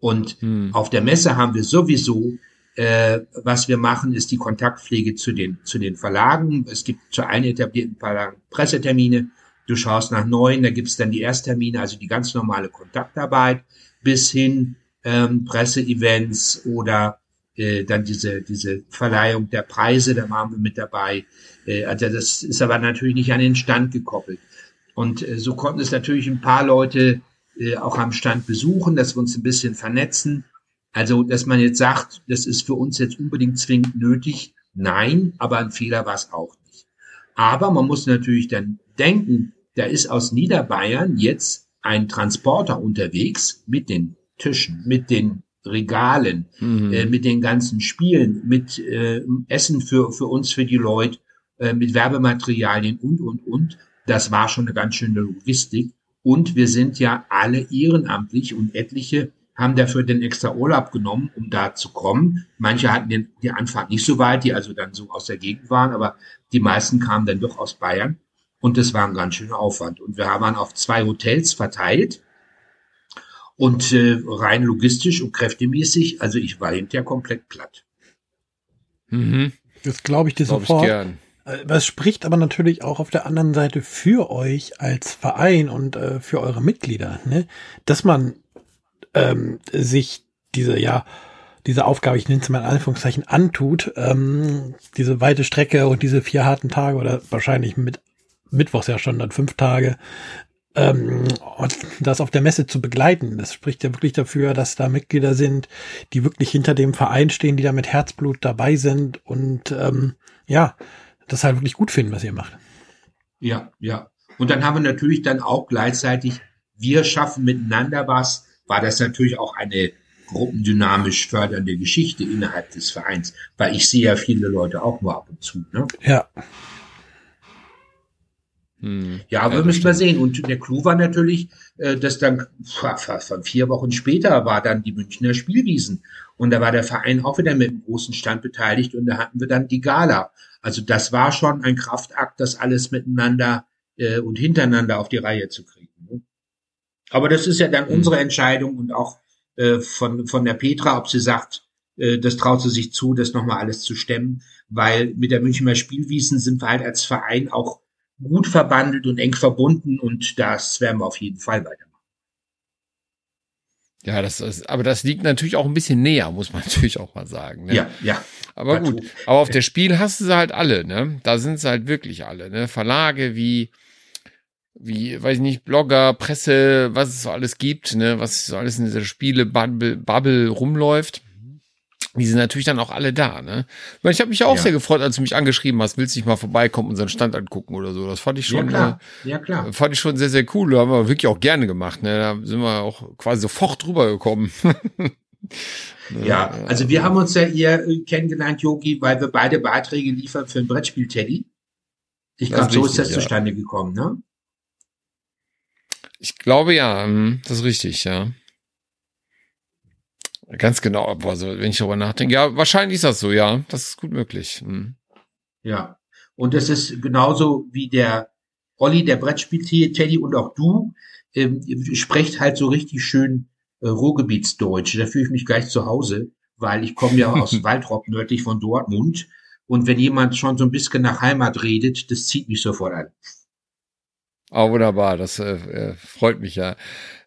Und hm. auf der Messe haben wir sowieso, äh, was wir machen, ist die Kontaktpflege zu den, zu den Verlagen. Es gibt zu allen etablierten Verlagen Pressetermine. Du schaust nach neuen, da gibt's dann die Ersttermine, also die ganz normale Kontaktarbeit, bis hin ähm, Presseevents oder äh, dann diese, diese Verleihung der Preise, da waren wir mit dabei. Äh, also das ist aber natürlich nicht an den Stand gekoppelt. Und äh, so konnten es natürlich ein paar Leute äh, auch am Stand besuchen, dass wir uns ein bisschen vernetzen. Also, dass man jetzt sagt, das ist für uns jetzt unbedingt zwingend nötig. Nein, aber ein Fehler war es auch nicht. Aber man muss natürlich dann denken, da ist aus Niederbayern jetzt ein Transporter unterwegs mit den Tischen, mit den Regalen, mhm. äh, mit den ganzen Spielen, mit äh, Essen für, für uns, für die Leute, äh, mit Werbematerialien und, und, und. Das war schon eine ganz schöne Logistik. Und wir sind ja alle ehrenamtlich und etliche haben dafür den extra Urlaub genommen, um da zu kommen. Manche hatten den, die Anfahrt nicht so weit, die also dann so aus der Gegend waren, aber die meisten kamen dann doch aus Bayern. Und das war ein ganz schöner Aufwand. Und wir haben auf zwei Hotels verteilt. Und äh, rein logistisch und kräftemäßig, also ich war hinterher komplett platt. Mhm. Das glaube ich dir glaub sofort. Ich gern. Es äh, spricht aber natürlich auch auf der anderen Seite für euch als Verein und äh, für eure Mitglieder, ne? dass man ähm, sich diese, ja, diese Aufgabe, ich nenne es mal in Anführungszeichen, antut, ähm, diese weite Strecke und diese vier harten Tage oder wahrscheinlich mit Mittwochs ja schon dann fünf Tage, ähm, und das auf der Messe zu begleiten. Das spricht ja wirklich dafür, dass da Mitglieder sind, die wirklich hinter dem Verein stehen, die da mit Herzblut dabei sind und ähm, ja, das halt wirklich gut finden, was ihr macht. Ja, ja. Und dann haben wir natürlich dann auch gleichzeitig wir schaffen miteinander was, war das natürlich auch eine gruppendynamisch fördernde Geschichte innerhalb des Vereins, weil ich sehe ja viele Leute auch nur ab und zu. Ne? Ja. Hm. Ja, wir ja, müssen mal sehen. Und der Clou war natürlich, äh, dass dann von vier Wochen später war dann die Münchner Spielwiesen. Und da war der Verein auch wieder mit einem großen Stand beteiligt und da hatten wir dann die Gala. Also das war schon ein Kraftakt, das alles miteinander äh, und hintereinander auf die Reihe zu kriegen. Ne? Aber das ist ja dann hm. unsere Entscheidung und auch äh, von, von der Petra, ob sie sagt, äh, das traut sie sich zu, das nochmal alles zu stemmen, weil mit der Münchner Spielwiesen sind wir halt als Verein auch gut verbandelt und eng verbunden und das werden wir auf jeden Fall weitermachen. Ja, das ist, aber das liegt natürlich auch ein bisschen näher, muss man natürlich auch mal sagen. Ne? Ja, ja. Aber gut, aber auf der Spiel hast du sie halt alle, ne? Da sind sie halt wirklich alle, ne? Verlage wie, wie, weiß ich nicht, Blogger, Presse, was es so alles gibt, ne? Was so alles in dieser Spiele-Bubble Bubble rumläuft die sind natürlich dann auch alle da, ne? Ich habe mich auch ja. sehr gefreut, als du mich angeschrieben hast, willst du nicht mal vorbeikommen, unseren Stand angucken oder so. Das fand ich schon, ja, klar. Äh, ja, klar. fand ich schon sehr, sehr cool. Da haben wir wirklich auch gerne gemacht, ne? Da sind wir auch quasi sofort drüber gekommen. ja, also wir haben uns ja eher äh, kennengelernt, Yogi, weil wir beide Beiträge liefern für ein Brettspiel Teddy. Ich glaube, so ist das ja. zustande gekommen, ne? Ich glaube ja, hm, das ist richtig, ja. Ganz genau, aber so, wenn ich darüber nachdenke, ja, wahrscheinlich ist das so, ja, das ist gut möglich. Hm. Ja, und es ist genauso wie der Olli, der Brettspiel-Teddy und auch du, ähm, sprecht halt so richtig schön äh, Ruhrgebietsdeutsch. Da fühle ich mich gleich zu Hause, weil ich komme ja aus Waldrop, nördlich von Dortmund. Und wenn jemand schon so ein bisschen nach Heimat redet, das zieht mich sofort an. Ah, wunderbar, das äh, äh freut mich ja.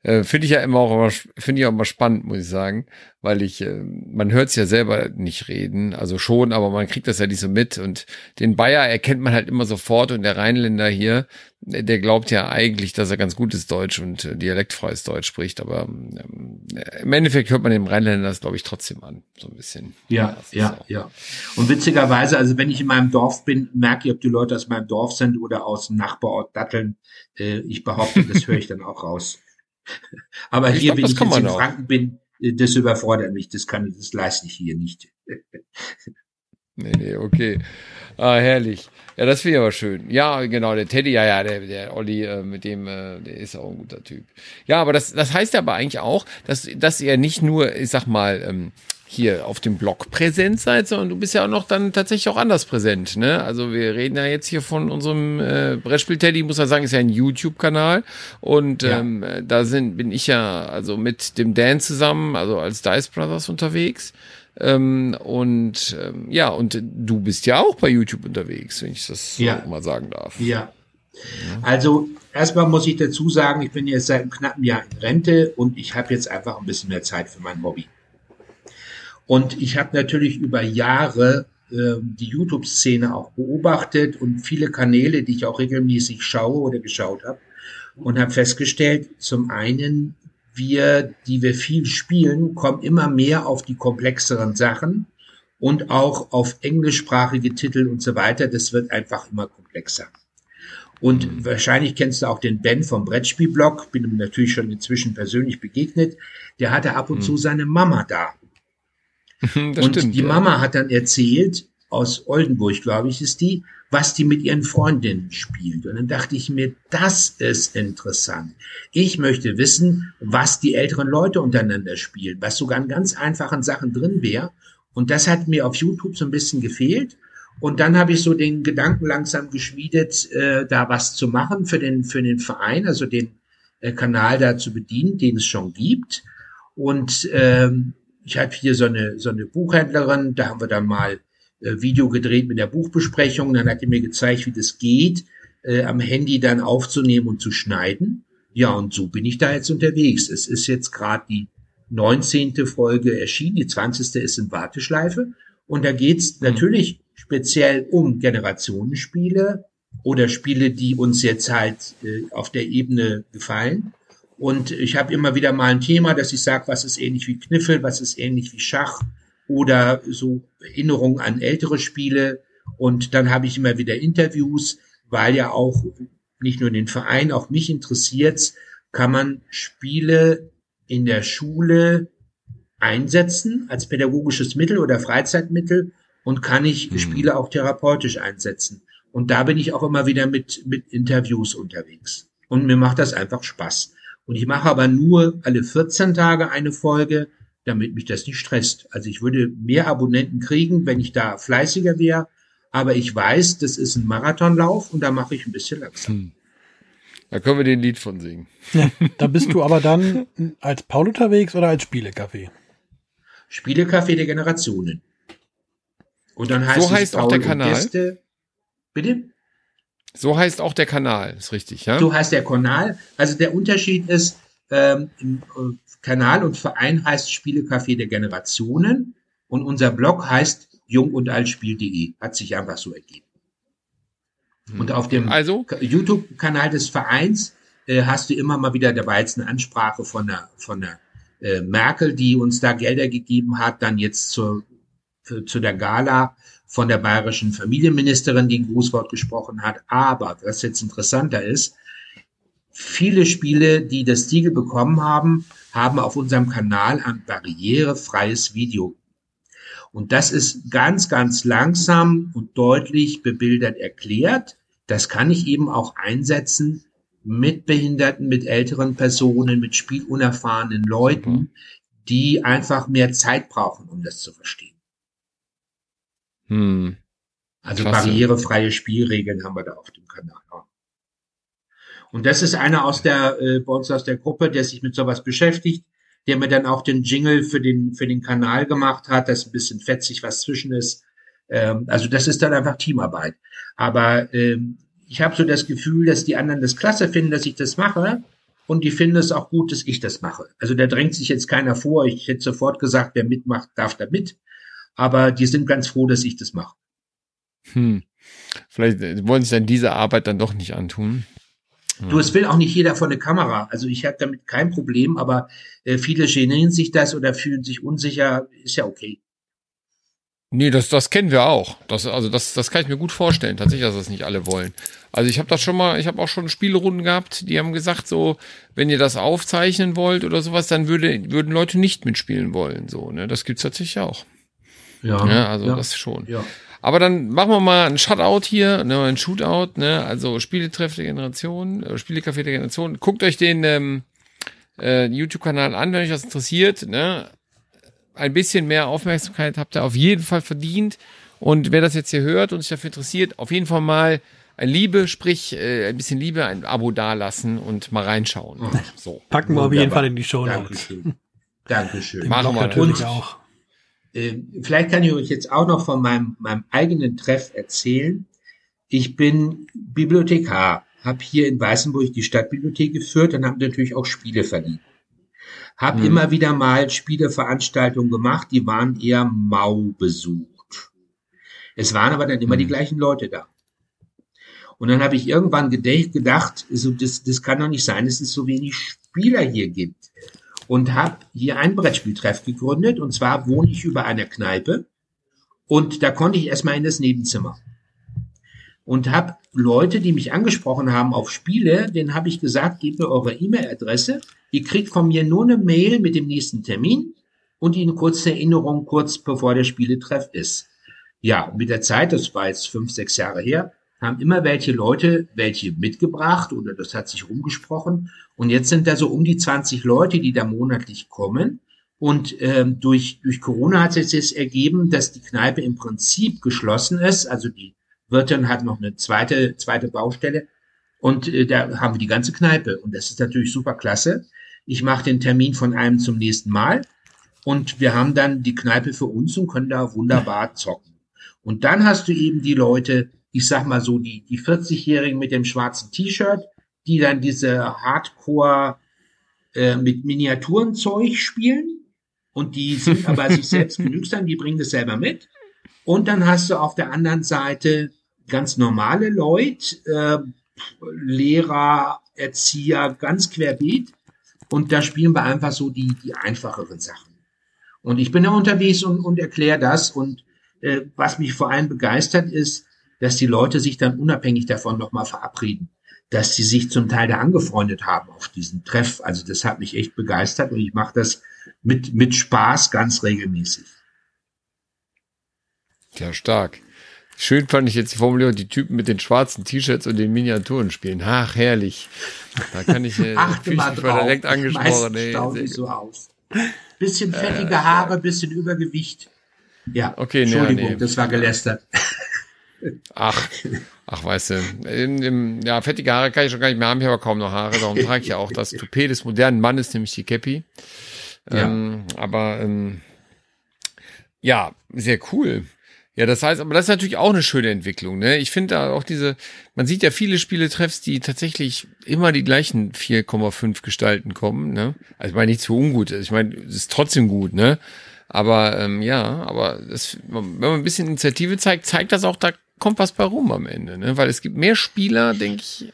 Äh, finde ich ja immer auch immer, finde ich auch immer spannend, muss ich sagen, weil ich, äh, man hört es ja selber nicht reden, also schon, aber man kriegt das ja nicht so mit und den Bayer erkennt man halt immer sofort und der Rheinländer hier, der glaubt ja eigentlich, dass er ganz gutes Deutsch und äh, dialektfreies Deutsch spricht, aber ähm, im Endeffekt hört man dem Rheinländer das, glaube ich, trotzdem an, so ein bisschen. Ja, ja, ja, ja. Und witzigerweise, also wenn ich in meinem Dorf bin, merke ich, ob die Leute aus meinem Dorf sind oder aus dem Nachbarort Datteln. Äh, ich behaupte, das höre ich dann auch raus. Aber ich hier, glaub, wenn ich jetzt in auch. Franken bin, äh, das überfordert mich. Das kann, das leiste ich hier nicht. nee, nee, okay. Ah, herrlich. Ja, das finde ich aber schön. Ja, genau, der Teddy, ja, ja, der, der Olli, äh, mit dem, äh, der ist auch ein guter Typ. Ja, aber das, das heißt aber eigentlich auch, dass, dass er nicht nur, ich sag mal, ähm, hier auf dem Blog präsent seid, sondern du bist ja auch noch dann tatsächlich auch anders präsent. Ne? Also wir reden ja jetzt hier von unserem äh, Brettspiel Teddy, muss man sagen, ist ja ein YouTube-Kanal und ja. ähm, da sind bin ich ja also mit dem Dan zusammen, also als Dice Brothers unterwegs. Ähm, und ähm, ja, und du bist ja auch bei YouTube unterwegs, wenn ich das ja. so mal sagen darf. Ja. Also erstmal muss ich dazu sagen, ich bin jetzt seit einem knappen Jahr in Rente und ich habe jetzt einfach ein bisschen mehr Zeit für mein Hobby. Und ich habe natürlich über Jahre äh, die YouTube-Szene auch beobachtet und viele Kanäle, die ich auch regelmäßig schaue oder geschaut habe und habe festgestellt, zum einen, wir, die wir viel spielen, kommen immer mehr auf die komplexeren Sachen und auch auf englischsprachige Titel und so weiter. Das wird einfach immer komplexer. Und wahrscheinlich kennst du auch den Ben vom Brettspielblog, bin ihm natürlich schon inzwischen persönlich begegnet. Der hatte ab und zu hm. seine Mama da. und stimmt, die Mama hat dann erzählt, aus Oldenburg, glaube ich, ist die, was die mit ihren Freundinnen spielt. Und dann dachte ich mir, das ist interessant. Ich möchte wissen, was die älteren Leute untereinander spielen, was sogar an ganz einfachen Sachen drin wäre. Und das hat mir auf YouTube so ein bisschen gefehlt. Und dann habe ich so den Gedanken langsam geschmiedet, äh, da was zu machen für den, für den Verein, also den äh, Kanal da zu bedienen, den es schon gibt. Und ähm, ich habe hier so eine, so eine Buchhändlerin, da haben wir dann mal äh, Video gedreht mit der Buchbesprechung. Dann hat die mir gezeigt, wie das geht, äh, am Handy dann aufzunehmen und zu schneiden. Ja, und so bin ich da jetzt unterwegs. Es ist jetzt gerade die 19. Folge erschienen, die 20. ist in Warteschleife. Und da geht's mhm. natürlich speziell um Generationenspiele oder Spiele, die uns jetzt halt äh, auf der Ebene gefallen. Und ich habe immer wieder mal ein Thema, dass ich sage, was ist ähnlich wie Kniffel, was ist ähnlich wie Schach oder so Erinnerungen an ältere Spiele. Und dann habe ich immer wieder Interviews, weil ja auch nicht nur den Verein, auch mich interessiert, kann man Spiele in der Schule einsetzen als pädagogisches Mittel oder Freizeitmittel und kann ich mhm. Spiele auch therapeutisch einsetzen. Und da bin ich auch immer wieder mit, mit Interviews unterwegs. Und mir macht das einfach Spaß. Und ich mache aber nur alle 14 Tage eine Folge, damit mich das nicht stresst. Also ich würde mehr Abonnenten kriegen, wenn ich da fleißiger wäre. Aber ich weiß, das ist ein Marathonlauf und da mache ich ein bisschen langsam. Hm. Da können wir den Lied von singen. Ja, da bist du aber dann als Paul unterwegs oder als Spielecafé? Spielecafé der Generationen. Und dann heißt so heißt auch der Kanal. Gäste. Bitte? So heißt auch der Kanal, ist richtig, ja? So heißt der Kanal. Also der Unterschied ist, ähm, äh, Kanal und Verein heißt Spielecafé der Generationen und unser Blog heißt jung und altspiel.de. Hat sich einfach so ergeben. Hm. Und auf dem also? YouTube-Kanal des Vereins äh, hast du immer mal wieder dabei jetzt eine Ansprache von der, von der äh, Merkel, die uns da Gelder gegeben hat, dann jetzt zur, für, zu der Gala von der bayerischen Familienministerin, die ein Grußwort gesprochen hat. Aber was jetzt interessanter ist, viele Spiele, die das Siegel bekommen haben, haben auf unserem Kanal ein barrierefreies Video. Und das ist ganz, ganz langsam und deutlich bebildert erklärt. Das kann ich eben auch einsetzen mit Behinderten, mit älteren Personen, mit spielunerfahrenen Leuten, die einfach mehr Zeit brauchen, um das zu verstehen. Hm. Also Klasse. barrierefreie Spielregeln haben wir da auf dem Kanal. Und das ist einer aus der, äh, bei uns aus der Gruppe, der sich mit sowas beschäftigt, der mir dann auch den Jingle für den, für den Kanal gemacht hat, dass ein bisschen fetzig was zwischen ist. Ähm, also das ist dann einfach Teamarbeit. Aber ähm, ich habe so das Gefühl, dass die anderen das klasse finden, dass ich das mache. Und die finden es auch gut, dass ich das mache. Also da drängt sich jetzt keiner vor. Ich hätte sofort gesagt, wer mitmacht, darf da mit. Aber die sind ganz froh, dass ich das mache. Hm. Vielleicht wollen sich dann diese Arbeit dann doch nicht antun. Du, es will auch nicht jeder vor eine Kamera. Also ich habe damit kein Problem, aber äh, viele genieren sich das oder fühlen sich unsicher. Ist ja okay. Nee, das, das kennen wir auch. Das, also das, das kann ich mir gut vorstellen, tatsächlich, dass das nicht alle wollen. Also ich habe das schon mal, ich habe auch schon Spielerunden gehabt, die haben gesagt, so, wenn ihr das aufzeichnen wollt oder sowas, dann würde, würden Leute nicht mitspielen wollen. So, ne? Das gibt's tatsächlich auch. Ja. ja also ja. das schon. Ja. Aber dann machen wir mal ein Shutout hier, ne, ein Shootout, ne, also Spieletreff der Generation, äh, Spielecafé der Generation. Guckt euch den ähm, äh, YouTube-Kanal an, wenn euch das interessiert, ne. Ein bisschen mehr Aufmerksamkeit habt ihr auf jeden Fall verdient. Und wer das jetzt hier hört und sich dafür interessiert, auf jeden Fall mal ein Liebe, sprich äh, ein bisschen Liebe, ein Abo dalassen und mal reinschauen. So. Packen wir auf jeden Fall in die Show Notes. Dankeschön. Dankeschön. Machen wir natürlich auch. Äh, vielleicht kann ich euch jetzt auch noch von meinem, meinem eigenen Treff erzählen. Ich bin Bibliothekar, habe hier in Weißenburg die Stadtbibliothek geführt und habe natürlich auch Spiele verliehen. Habe hm. immer wieder mal Spieleveranstaltungen gemacht, die waren eher mau besucht. Es waren aber dann immer hm. die gleichen Leute da. Und dann habe ich irgendwann gedacht, so, das, das kann doch nicht sein, dass es so wenig Spieler hier gibt und habe hier ein Brettspieltreff gegründet. Und zwar wohne ich über einer Kneipe und da konnte ich erstmal in das Nebenzimmer. Und habe Leute, die mich angesprochen haben auf Spiele, denen habe ich gesagt, gebt mir eure E-Mail-Adresse. Ihr kriegt von mir nur eine Mail mit dem nächsten Termin und Ihnen kurze Erinnerung, kurz bevor der Spieletreff ist. Ja, mit der Zeit, das war jetzt fünf, sechs Jahre her, haben immer welche Leute welche mitgebracht oder das hat sich rumgesprochen. Und jetzt sind da so um die 20 Leute, die da monatlich kommen. Und ähm, durch, durch Corona hat sich jetzt ergeben, dass die Kneipe im Prinzip geschlossen ist. Also die Wirtin hat noch eine zweite, zweite Baustelle. Und äh, da haben wir die ganze Kneipe. Und das ist natürlich super klasse. Ich mache den Termin von einem zum nächsten Mal. Und wir haben dann die Kneipe für uns und können da wunderbar zocken. Und dann hast du eben die Leute, ich sag mal so, die, die 40-Jährigen mit dem schwarzen T-Shirt, die dann diese Hardcore äh, mit Miniaturenzeug spielen und die sind aber sich selbst genügsam, die bringen das selber mit. Und dann hast du auf der anderen Seite ganz normale Leute, äh, Lehrer, Erzieher, ganz querbeet. Und da spielen wir einfach so die, die einfacheren Sachen. Und ich bin da unterwegs und, und erkläre das. Und äh, was mich vor allem begeistert ist, dass die Leute sich dann unabhängig davon nochmal verabreden. dass sie sich zum Teil da angefreundet haben auf diesen Treff. Also das hat mich echt begeistert und ich mache das mit, mit Spaß ganz regelmäßig. Ja, stark. Schön fand ich jetzt die Formulierung, die Typen mit den schwarzen T-Shirts und den Miniaturen spielen. Ach, herrlich. Da kann ich, äh, Achte mal drauf. direkt angesprochen. Ey, so aus. Bisschen fettige äh, Haare, bisschen Übergewicht. Ja, okay, Entschuldigung, nee, nee. das war gelästert. Ach, ach, weißt du, in, in, ja, fettige Haare kann ich schon gar nicht mehr haben, ich habe aber kaum noch Haare, darum trage ich ja auch das Toupet des modernen Mannes, nämlich die Cappy. Ja. Ähm, aber ähm, ja, sehr cool. Ja, das heißt, aber das ist natürlich auch eine schöne Entwicklung. Ne? Ich finde da auch diese, man sieht ja viele Spieletreffs, die tatsächlich immer die gleichen 4,5 Gestalten kommen. Ne? Also ich meine nicht zu ungut, ich meine, es ist trotzdem gut, ne? Aber ähm, ja, aber das, wenn man ein bisschen Initiative zeigt, zeigt das auch, da kommt was bei rum am Ende, ne? Weil es gibt mehr Spieler, denke ich,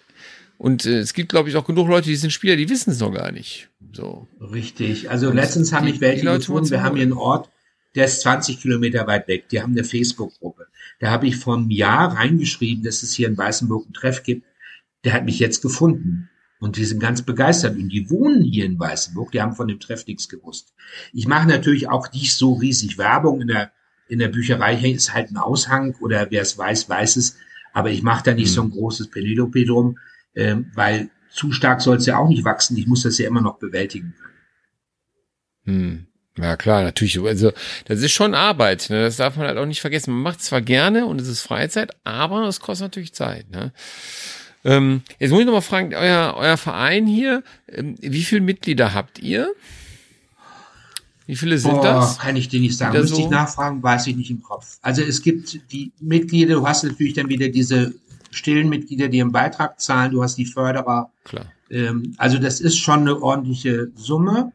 und äh, es gibt, glaube ich, auch genug Leute, die sind Spieler, die wissen es noch gar nicht. So. Richtig. Also und letztens haben mich welche gefunden, wir haben hier einen Ort, der ist 20 Kilometer weit weg. Die haben eine Facebook-Gruppe. Da habe ich vor einem Jahr reingeschrieben, dass es hier in Weißenburg einen Treff gibt. Der hat mich jetzt gefunden. Und die sind ganz begeistert. Und die wohnen hier in Weißenburg. Die haben von dem Treff nichts gewusst. Ich mache natürlich auch nicht so riesig Werbung. In der, in der Bücherei ist halt ein Aushang oder wer es weiß, weiß es. Aber ich mache da nicht mhm. so ein großes Penelope drum, äh, weil zu stark soll es ja auch nicht wachsen. Ich muss das ja immer noch bewältigen Hm. Ja klar, natürlich. Also das ist schon Arbeit. Ne? Das darf man halt auch nicht vergessen. Man macht zwar gerne und es ist Freizeit, aber es kostet natürlich Zeit. Ne? Ähm, jetzt muss ich noch mal fragen, euer, euer Verein hier, ähm, wie viele Mitglieder habt ihr? Wie viele sind Boah, das? Kann ich dir nicht sagen. Müsste so? ich nachfragen, weiß ich nicht im Kopf. Also es gibt die Mitglieder, du hast natürlich dann wieder diese stillen Mitglieder, die einen Beitrag zahlen, du hast die Förderer. Klar. Ähm, also das ist schon eine ordentliche Summe.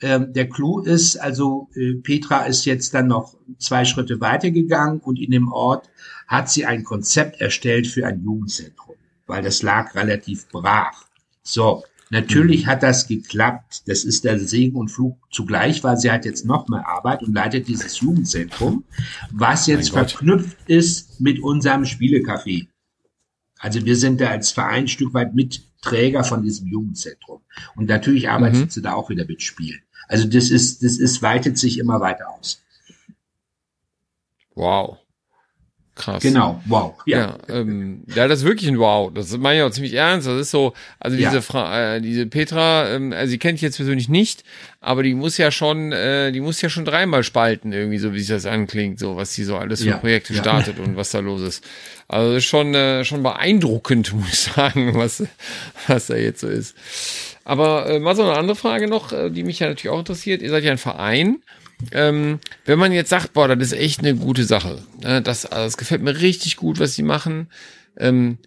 Ähm, der Clou ist, also äh, Petra ist jetzt dann noch zwei Schritte weitergegangen und in dem Ort hat sie ein Konzept erstellt für ein Jugendzentrum, weil das lag relativ brach. So, natürlich mhm. hat das geklappt. Das ist der Segen und Flug zugleich, weil sie hat jetzt noch mehr Arbeit und leitet dieses Jugendzentrum, was jetzt verknüpft ist mit unserem Spielecafé. Also wir sind da als Verein ein Stück weit Mitträger von diesem Jugendzentrum. Und natürlich arbeitet mhm. sie da auch wieder mit Spielen. Also das ist, das ist, weitet sich immer weiter aus. Wow. Krass. Genau, wow. Ja, ja, ähm, ja, das ist wirklich ein Wow. Das meine ich auch ziemlich ernst. Das ist so, also diese ja. Fra äh, diese Petra, ähm, also sie kennt ich jetzt persönlich nicht, aber die muss ja schon, äh, die muss ja schon dreimal spalten irgendwie, so wie sich das anklingt, so was sie so alles für ja. Projekte startet und was da los ist. Also das ist schon äh, schon beeindruckend, muss ich sagen, was was da jetzt so ist. Aber äh, mal so eine andere Frage noch, äh, die mich ja natürlich auch interessiert. Ihr seid ja ein Verein. Ähm, wenn man jetzt sagt, boah, das ist echt eine gute Sache, ne? das, also, das gefällt mir richtig gut, was sie machen. Ähm,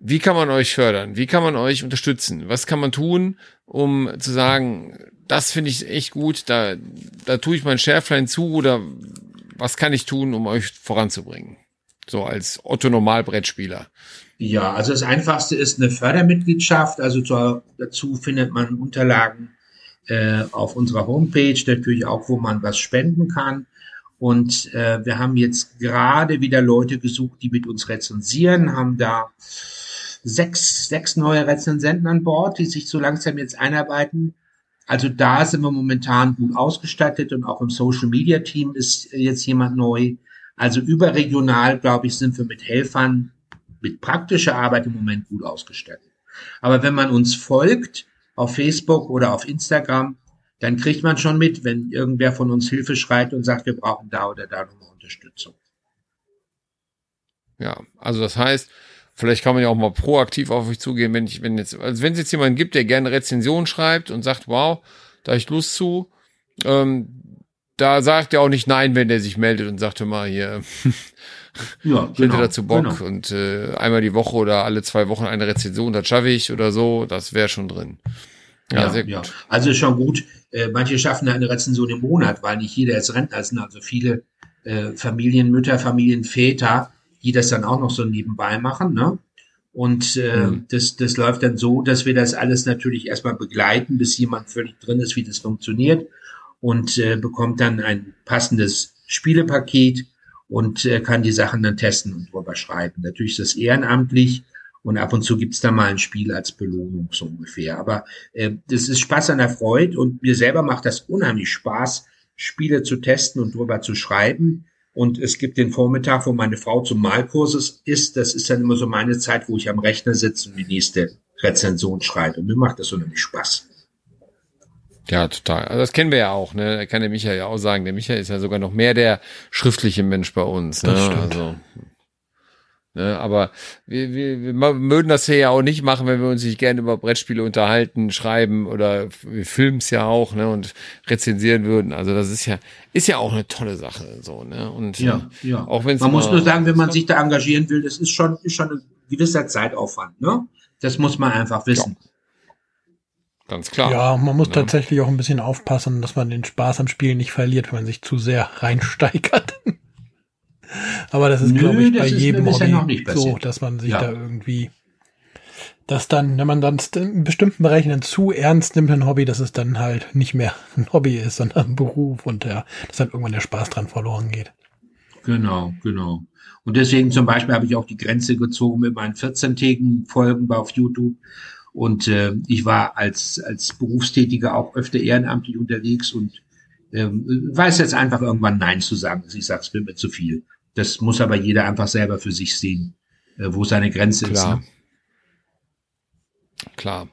wie kann man euch fördern? Wie kann man euch unterstützen? Was kann man tun, um zu sagen, das finde ich echt gut, da, da tue ich mein Schärflein zu oder was kann ich tun, um euch voranzubringen? So als Otto Normalbrettspieler. Ja, also das Einfachste ist eine Fördermitgliedschaft. Also zu, dazu findet man Unterlagen äh, auf unserer Homepage, natürlich auch, wo man was spenden kann. Und äh, wir haben jetzt gerade wieder Leute gesucht, die mit uns rezensieren, haben da sechs, sechs neue Rezensenten an Bord, die sich so langsam jetzt einarbeiten. Also da sind wir momentan gut ausgestattet und auch im Social Media Team ist jetzt jemand neu. Also überregional, glaube ich, sind wir mit Helfern mit praktischer Arbeit im Moment gut ausgestattet. Aber wenn man uns folgt auf Facebook oder auf Instagram, dann kriegt man schon mit, wenn irgendwer von uns Hilfe schreit und sagt, wir brauchen da oder da nochmal Unterstützung. Ja, also das heißt, vielleicht kann man ja auch mal proaktiv auf euch zugehen, wenn ich, wenn jetzt, also wenn es jetzt jemanden gibt, der gerne Rezension schreibt und sagt, wow, da ich Lust zu, ähm, da sagt er auch nicht nein, wenn der sich meldet und sagt, hör mal hier, ja, ich genau, hätte dazu Bock genau. und äh, einmal die Woche oder alle zwei Wochen eine Rezension, das schaffe ich oder so, das wäre schon drin. Ja, ja, sehr gut. Ja. Also ist schon gut. Äh, manche schaffen eine Rezension im Monat, weil nicht jeder ist Rentner. Es sind also viele äh, Familienmütter, Familienväter, die das dann auch noch so nebenbei machen. Ne? Und äh, mhm. das, das läuft dann so, dass wir das alles natürlich erstmal begleiten, bis jemand völlig drin ist, wie das funktioniert und äh, bekommt dann ein passendes Spielepaket und äh, kann die Sachen dann testen und drüber schreiben. Natürlich ist das ehrenamtlich Und ab und zu gibt's da mal ein Spiel als Belohnung, so ungefähr. Aber äh, das ist Spaß an der Freude und mir selber macht das unheimlich Spaß, Spiele zu testen und drüber zu schreiben. Und es gibt den Vormittag, wo meine Frau zum Malkurses ist. Das ist dann immer so meine Zeit, wo ich am Rechner sitze und die nächste Rezension schreibe. Und mir macht das unheimlich Spaß. Ja, total. Also das kennen wir ja auch, ne? Da kann der Michael ja auch sagen. Der Michael ist ja sogar noch mehr der schriftliche Mensch bei uns. Ne? Das stimmt. Also, ne? Aber wir, wir, wir mögen das hier ja auch nicht machen, wenn wir uns nicht gerne über Brettspiele unterhalten, schreiben oder wir filmen es ja auch, ne? Und rezensieren würden. Also das ist ja, ist ja auch eine tolle Sache, so, ne? Und Ja, ja. auch wenn Man muss nur sagen, wenn man sich da engagieren will, das ist schon, ist schon ein gewisser Zeitaufwand, ne? Das muss man einfach wissen. Ganz klar. Ja, man muss Ja. tatsächlich auch ein bisschen aufpassen, dass man den Spaß am Spielen nicht verliert, wenn man sich zu sehr reinsteigert. Aber das ist, glaube ich, das bei jedem Hobby noch nicht so, dass man sich Ja. da irgendwie, dass dann, wenn man dann in bestimmten Bereichen dann zu ernst nimmt ein Hobby, dass es dann halt nicht mehr ein Hobby ist, sondern ein Beruf und ja, dass dann irgendwann der Spaß dran verloren geht. Genau, genau. Und deswegen zum Beispiel habe ich auch die Grenze gezogen mit meinen 14-tägigen Folgen auf YouTube. Und äh, ich war als, als Berufstätiger auch öfter ehrenamtlich unterwegs und ähm, weiß jetzt einfach irgendwann Nein zu sagen. Also ich sage, es wird mir zu viel. Das muss aber jeder einfach selber für sich sehen, äh, wo seine Grenze Klar. ist. Ne? Klar.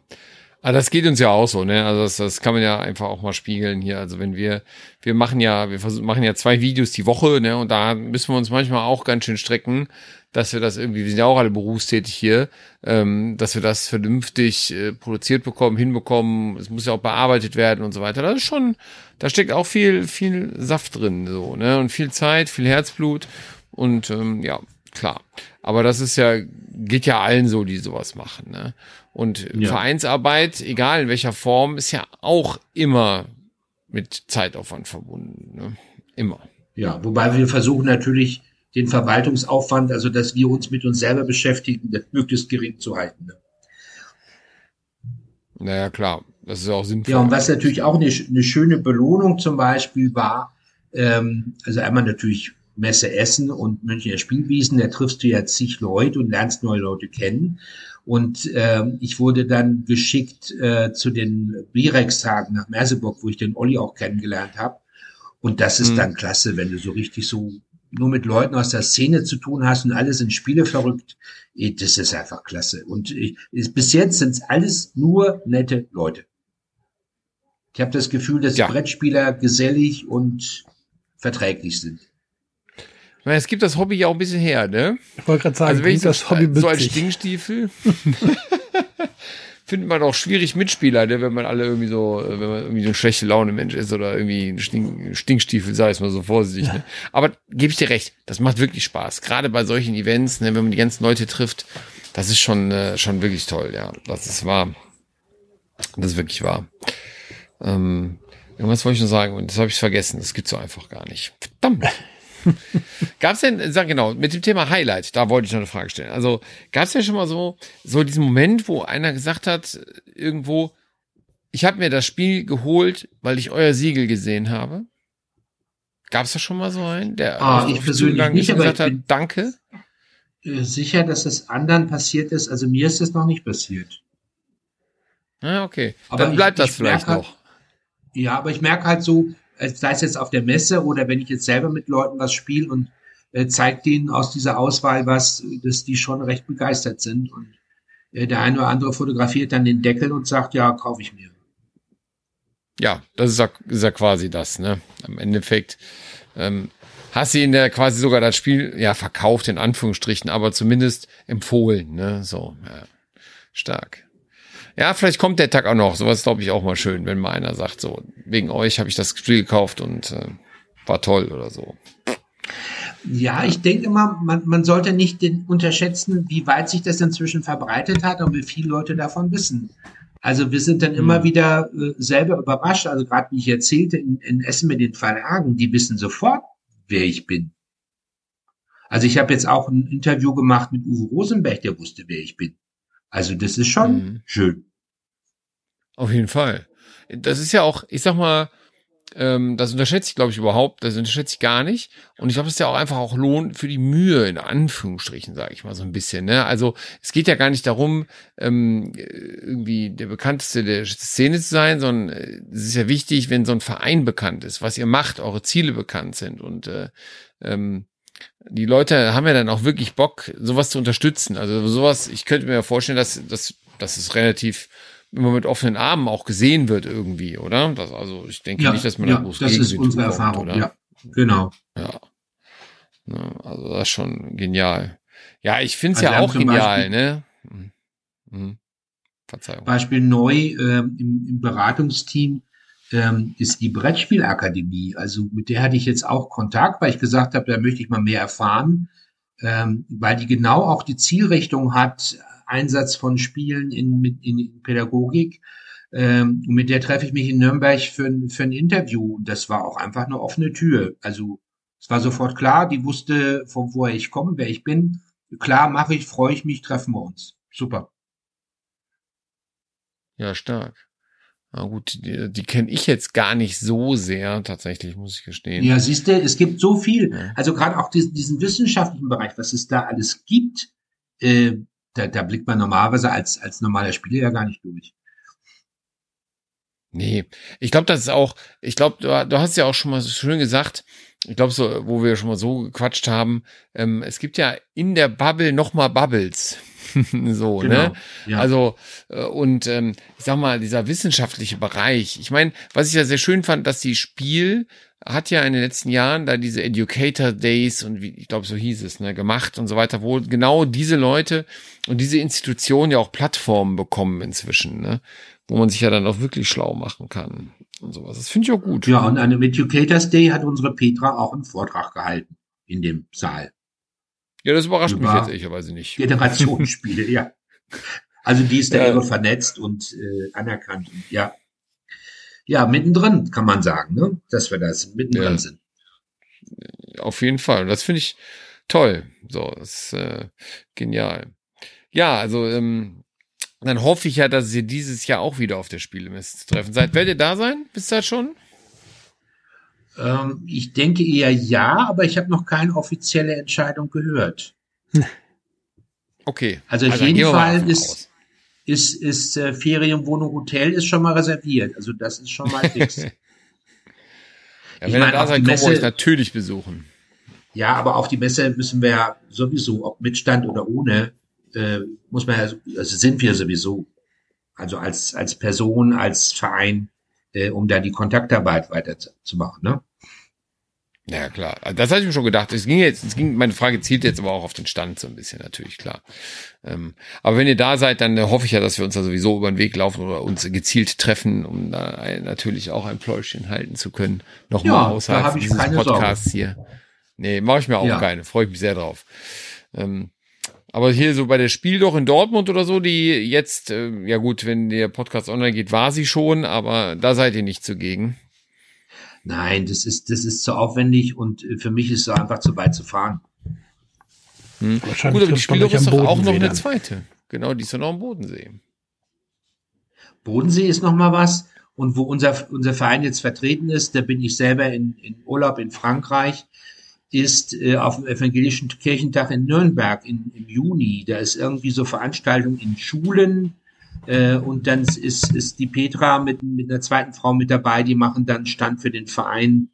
Aber das geht uns ja auch so, ne? Also das, das kann man ja einfach auch mal spiegeln hier. Also wenn wir, wir machen ja, wir versuchen, machen ja zwei Videos die Woche, ne? Und da müssen wir uns manchmal auch ganz schön strecken, dass wir das irgendwie, wir sind ja auch alle berufstätig hier, ähm, dass wir das vernünftig äh, produziert bekommen, hinbekommen. Es muss ja auch bearbeitet werden und so weiter. Das ist schon, da steckt auch viel, viel Saft drin, so, ne? Und viel Zeit, viel Herzblut und ähm, ja, klar. Aber das ist ja, geht ja allen so, die sowas machen, ne? Und Ja. Vereinsarbeit, egal in welcher Form, ist ja auch immer mit Zeitaufwand verbunden. Ne? Immer. Ja, wobei wir versuchen natürlich den Verwaltungsaufwand, also dass wir uns mit uns selber beschäftigen, das möglichst gering zu halten. Ne? Naja, klar. Das ist auch sinnvoll. Ja, und was natürlich auch eine, eine schöne Belohnung zum Beispiel war, ähm, also einmal natürlich Messe Essen und Münchner Spielwiesen, da triffst du ja zig Leute und lernst neue Leute kennen. Und ähm, ich wurde dann geschickt äh, zu den Birex-Tagen nach Merseburg, wo ich den Olli auch kennengelernt habe. Und das ist Mhm. dann klasse, wenn du so richtig so nur mit Leuten aus der Szene zu tun hast und alle sind Spiele verrückt. Eh, Das ist einfach klasse. Und ich, ist- bis jetzt sind es alles nur nette Leute. Ich habe das Gefühl, dass Ja. Brettspieler gesellig und verträglich sind. Ich meine, es gibt das Hobby ja auch ein bisschen her, ne? Ich wollte gerade sagen, Also wenn ich so, das Hobby so als witzig. Stinkstiefel findet man auch schwierig Mitspieler, ne, wenn man alle irgendwie so, äh, wenn man irgendwie so eine schlechte Laune Mensch ist oder irgendwie ein Stink, Stinkstiefel, sei es mal so vorsichtig. Ne? Aber gebe ich dir recht, das macht wirklich Spaß. Gerade bei solchen Events, ne, wenn man die ganzen Leute trifft, das ist schon, äh, schon wirklich toll, ja. Das ist wahr. Das ist wirklich wahr. Ähm, irgendwas wollte ich noch sagen und das habe ich vergessen. Das gibt's so einfach gar nicht. Verdammt. Gab's denn, sag genau, mit dem Thema Highlight, da wollte ich noch eine Frage stellen. Also, gab's ja schon mal so, so diesen Moment, wo einer gesagt hat, irgendwo, ich habe mir das Spiel geholt, weil ich euer Siegel gesehen habe? Gab's da schon mal so einen, der Ah, ich persönlich nicht, gesagt ich hat, bin- danke? Äh, Sicher, dass es anderen passiert ist. Also mir ist es noch nicht passiert. Ah, okay. Aber Dann ich- bleibt das ich vielleicht noch. Ja, aber ich merke halt so, sei es jetzt auf der Messe oder wenn ich jetzt selber mit Leuten was spiele und äh, zeigt denen aus dieser Auswahl was, dass die schon recht begeistert sind. Und äh, der eine oder andere fotografiert dann den Deckel und sagt, ja, kaufe ich mir. Ja, das ist ja, ist ja quasi das, ne? Im Endeffekt ähm, hast du ihnen ja quasi sogar das Spiel ja verkauft, in Anführungsstrichen, aber zumindest empfohlen, ne? So, ja. Stark. Ja, vielleicht kommt der Tag auch noch. Sowas glaube ich auch mal schön, wenn mal einer sagt, so, wegen euch habe ich das Spiel gekauft und äh, war toll oder so. Ja, ich denke immer, man, man sollte nicht den unterschätzen, wie weit sich das inzwischen verbreitet hat und wie viele Leute davon wissen. Also wir sind dann immer wieder äh, selber überrascht. Also gerade wie ich erzählte, in, in Essen mit den Verlagen, die wissen sofort, wer ich bin. Also ich habe jetzt auch ein Interview gemacht mit Uwe Rosenberg, der wusste, wer ich bin. Also das ist schon Mhm. schön. Auf jeden Fall. Das ist ja auch, ich sag mal, Ähm, das unterschätze ich, glaube ich, überhaupt. Das unterschätze ich gar nicht. Und ich glaube, das ist ja auch einfach auch Lohn für die Mühe, in Anführungsstrichen, sage ich mal so ein bisschen. Ne? Also es geht ja gar nicht darum, ähm, irgendwie der bekannteste der Szene zu sein, sondern äh, es ist ja wichtig, wenn so ein Verein bekannt ist, was ihr macht, eure Ziele bekannt sind. Und äh, ähm, die Leute haben ja dann auch wirklich Bock, sowas zu unterstützen. Also sowas, ich könnte mir ja vorstellen, dass, dass, dass es relativ immer mit offenen Armen auch gesehen wird irgendwie, oder? Das, also ich denke ja, nicht, dass man ja, da groß Das ist unsere kommt, Erfahrung, oder? ja. Genau. Ja. ja. Also das ist schon genial. Ja, ich finde es also ja auch genial, Beispiel, ne? Hm. Hm. Verzeihung. Beispiel neu ähm, im, im Beratungsteam ähm, ist die Brettspielakademie. Also mit der hatte ich jetzt auch Kontakt, weil ich gesagt habe, da möchte ich mal mehr erfahren, ähm, weil die genau auch die Zielrichtung hat, Einsatz von Spielen in, in Pädagogik. Ähm, mit der treffe ich mich in Nürnberg für, für ein Interview. Das war auch einfach eine offene Tür. Also es war sofort klar, die wusste, von woher ich komme, wer ich bin. Klar, mache ich, freue ich mich, treffen wir uns. Super. Ja, stark. Na gut, die, die kenne ich jetzt gar nicht so sehr, tatsächlich, muss ich gestehen. Ja, siehst du, es gibt so viel. Ja. Also gerade auch diesen, diesen wissenschaftlichen Bereich, was es da alles gibt, äh, da, da blickt man normalerweise als, als normaler Spieler ja gar nicht durch. Nee, ich glaube, das ist auch, ich glaube, du, du hast ja auch schon mal so schön gesagt, ich glaube, so, wo wir schon mal so gequatscht haben, ähm, es gibt ja in der Bubble noch mal Bubbles. so, ne? genau, ne? Ja. Also, äh, und ähm, ich sag mal, dieser wissenschaftliche Bereich, ich meine, was ich ja sehr schön fand, dass die Spiel hat ja in den letzten Jahren da diese Educator Days und wie, ich glaube, so hieß es, ne, gemacht und so weiter, wo genau diese Leute und diese Institutionen ja auch Plattformen bekommen inzwischen, ne, wo man sich ja dann auch wirklich schlau machen kann und sowas. Das finde ich auch gut. Ja, und an dem Educators Day hat unsere Petra auch einen Vortrag gehalten in dem Saal. Ja, das überrascht Über mich jetzt ehrlicherweise nicht. Generationsspiele, ja. Also die ist da ja. irre vernetzt und äh, anerkannt. Und, ja, ja, mittendrin kann man sagen, ne? dass wir da mittendrin ja. sind. Auf jeden Fall. Das finde ich toll. So, das ist äh, genial. Ja, also ähm, dann hoffe ich ja, dass ihr dieses Jahr auch wieder auf der Spielemesse zu treffen seid. Werdet ihr da sein? Bis da schon? Ähm, ich denke eher ja, aber ich habe noch keine offizielle Entscheidung gehört. Okay. Also, also auf jeden Fall ist, ist, ist äh, Ferienwohnung Hotel ist schon mal reserviert. Also das ist schon mal fix. ja, wenn ihr da seid, wir euch natürlich besuchen. Ja, aber auf die Messe müssen wir ja sowieso, ob mit Stand oder ohne, äh, muss man ja, also sind wir sowieso. Also als, als Person, als Verein, äh, um da die Kontaktarbeit weiterzumachen, ne? Ja, klar. Das hatte ich mir schon gedacht. Es ging jetzt, es ging, meine Frage zielt jetzt aber auch auf den Stand so ein bisschen, natürlich, klar. Ähm, aber wenn ihr da seid, dann hoffe ich ja, dass wir uns da sowieso über den Weg laufen oder uns gezielt treffen, um da ein, natürlich auch ein Pläuschen halten zu können. Nochmal ja, außerhalb dieses Podcasts Sorge. hier. Nee, mache ich mir auch ja. keine. Freue ich mich sehr drauf. Ähm, aber hier so bei der Spiel doch in Dortmund oder so, die jetzt, äh, ja gut, wenn der Podcast online geht, war sie schon, aber da seid ihr nicht zugegen. Nein, das ist, das ist zu aufwendig und äh, für mich ist es einfach zu weit zu fahren. Hm. Gut, aber die Spielung ist doch auch noch eine zweite. Genau, die ist doch noch am Bodensee. Bodensee ist noch mal was. Und wo unser, unser Verein jetzt vertreten ist, da bin ich selber in, in Urlaub in Frankreich, ist äh, auf dem Evangelischen Kirchentag in Nürnberg in, im Juni. Da ist irgendwie so Veranstaltung in Schulen, äh, und dann ist, ist die Petra mit, mit einer zweiten Frau mit dabei, die machen dann Stand für den Verein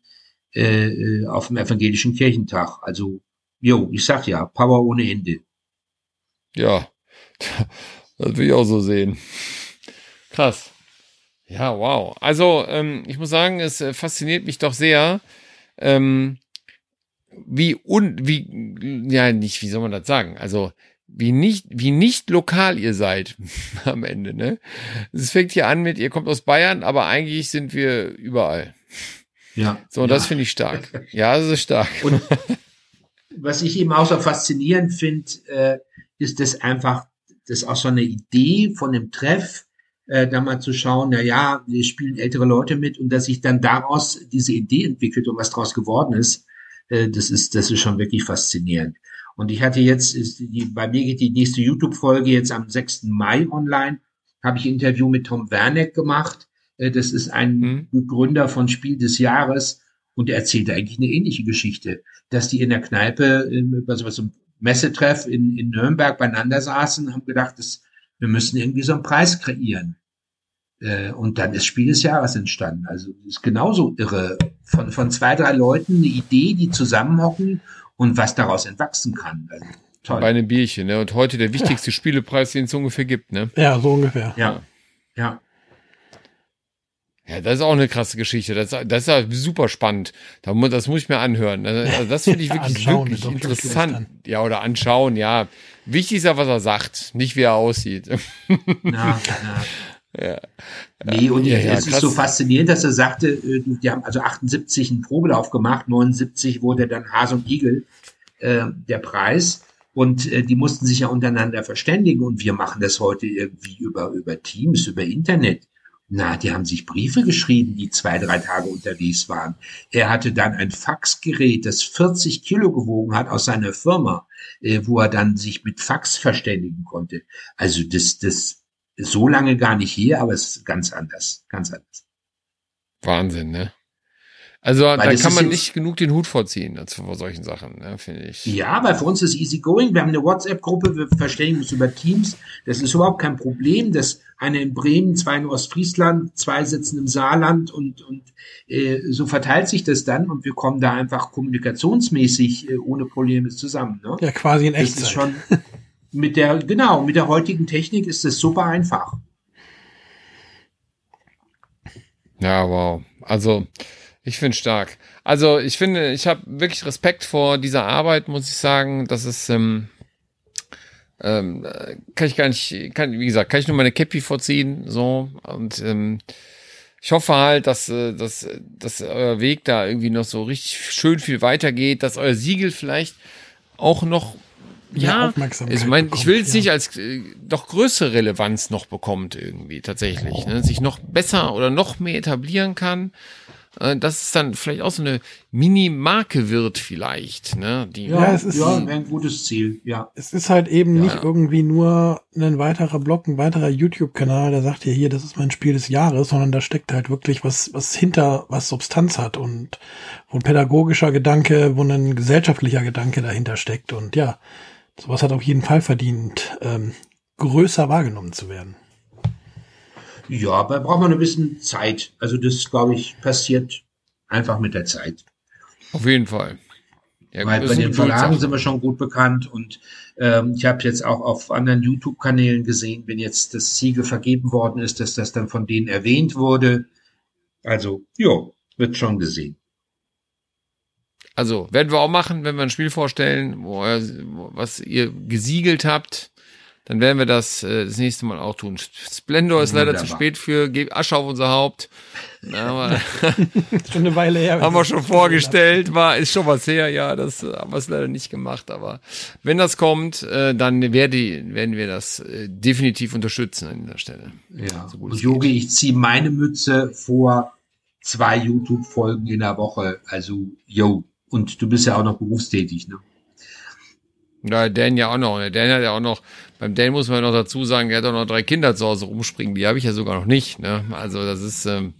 äh, äh auf dem evangelischen Kirchentag. Also, jo, ich sag ja, Power ohne Ende. Ja, das will ich auch so sehen. Krass. Ja, wow. Also, ähm, ich muss sagen, es äh, fasziniert mich doch sehr, ähm, wie un, wie, ja, nicht, wie soll man das sagen? Also, wie nicht, wie nicht lokal ihr seid am Ende, ne? Es fängt hier an mit, ihr kommt aus Bayern, aber eigentlich sind wir überall. Ja. So, ja. das finde ich stark. Ja, das ist stark. Und was ich eben auch so faszinierend finde, äh, ist das einfach, das ist auch so eine Idee von dem Treff, äh, da mal zu schauen, na ja, wir spielen ältere Leute mit und dass sich dann daraus diese Idee entwickelt und was daraus geworden ist, äh, das ist, das ist schon wirklich faszinierend. Und ich hatte jetzt, ist die, bei mir geht die nächste YouTube-Folge jetzt am 6. Mai online, habe ich ein Interview mit Tom Werneck gemacht. Äh, das ist ein mhm. Gründer von Spiel des Jahres und er erzählte eigentlich eine ähnliche Geschichte, dass die in der Kneipe, also was so ein Messetreff in, in Nürnberg beieinander saßen, haben gedacht, das, wir müssen irgendwie so einen Preis kreieren. Äh, und dann ist Spiel des Jahres entstanden. Also ist genauso irre. Von, von zwei, drei Leuten eine Idee, die zusammenhocken und was daraus entwachsen kann. Also, toll. Bei einem Bierchen, ne? Und heute der wichtigste ja. Spielepreis, den es ungefähr gibt, ne? Ja, so ungefähr. Ja. Ja. Ja, das ist auch eine krasse Geschichte. Das, das ist ja super spannend. Das muss ich mir anhören. Also das finde ich wirklich, wirklich interessant. Ja, oder anschauen, ja. Wichtig ist ja, was er sagt, nicht wie er aussieht. Ja, ja. Ja. Nee, und ja, ja, es ist so faszinierend, dass er sagte, äh, die haben also 78 einen Probelauf gemacht, 79 wurde dann Hase und Igel äh, der Preis. Und äh, die mussten sich ja untereinander verständigen und wir machen das heute irgendwie über, über Teams, über Internet. Na, die haben sich Briefe geschrieben, die zwei, drei Tage unterwegs waren. Er hatte dann ein Faxgerät, das 40 Kilo gewogen hat aus seiner Firma, äh, wo er dann sich mit Fax verständigen konnte. Also das, das so lange gar nicht hier, aber es ist ganz anders, ganz anders. Wahnsinn, ne? Also Weil da kann man nicht genug den Hut vorziehen also vor solchen Sachen, ne, finde ich. Ja, weil für uns ist easy going. Wir haben eine WhatsApp-Gruppe, wir verständigen uns über Teams. Das ist überhaupt kein Problem. Das eine in Bremen, zwei in Ostfriesland, zwei sitzen im Saarland und, und äh, so verteilt sich das dann und wir kommen da einfach kommunikationsmäßig äh, ohne Probleme zusammen. Ne? Ja, quasi in Echtzeit. Das ist schon, mit der, genau, mit der heutigen Technik ist es super einfach. Ja, wow. Also, ich finde stark. Also, ich finde, ich habe wirklich Respekt vor dieser Arbeit, muss ich sagen. Das ist, ähm, ähm, kann ich gar nicht, kann, wie gesagt, kann ich nur meine Cappy vorziehen, so. Und ähm, ich hoffe halt, dass, äh, dass, dass euer Weg da irgendwie noch so richtig schön viel weitergeht, dass euer Siegel vielleicht auch noch ja, ich meine, ich will es ja. nicht als äh, doch größere Relevanz noch bekommt irgendwie tatsächlich, ne? sich noch besser oder noch mehr etablieren kann, äh, dass es dann vielleicht auch so eine Mini-Marke wird vielleicht, ne? Die, ja, es ist ja, ein gutes Ziel, ja. Es ist halt eben ja. nicht irgendwie nur ein weiterer Blog, ein weiterer YouTube-Kanal, der sagt ja hier, das ist mein Spiel des Jahres, sondern da steckt halt wirklich was, was hinter, was Substanz hat und wo ein pädagogischer Gedanke, wo ein gesellschaftlicher Gedanke dahinter steckt und ja, sowas hat auf jeden Fall verdient, ähm, größer wahrgenommen zu werden. Ja, aber braucht man ein bisschen Zeit. Also das, glaube ich, passiert einfach mit der Zeit. Auf jeden Fall. Ja, Weil bei den Verlagen sind wir schon gut bekannt und ähm, ich habe jetzt auch auf anderen YouTube-Kanälen gesehen, wenn jetzt das Siegel vergeben worden ist, dass das dann von denen erwähnt wurde. Also, jo, wird schon gesehen. Also, werden wir auch machen, wenn wir ein Spiel vorstellen, wo ihr, was ihr gesiegelt habt. Dann werden wir das äh, das nächste Mal auch tun. Splendor ist leider Wunderbar. zu spät für Geb Asche auf unser Haupt. Aber schon eine Weile her. haben wir schon vorgestellt, war ist schon was her. Ja, das haben wir es leider nicht gemacht. Aber wenn das kommt, äh, dann werde, werden wir das äh, definitiv unterstützen an dieser Stelle. Ja. So Und Yogi, ich ziehe meine Mütze vor zwei YouTube-Folgen in der Woche. Also, yo, und du bist ja auch noch berufstätig, ne? Ja, Dan ja auch noch. Dan hat ja auch noch, beim Dan muss man noch dazu sagen, er hat auch noch drei Kinder zu Hause rumspringen. Die habe ich ja sogar noch nicht. Ne? Also das ist, ähm,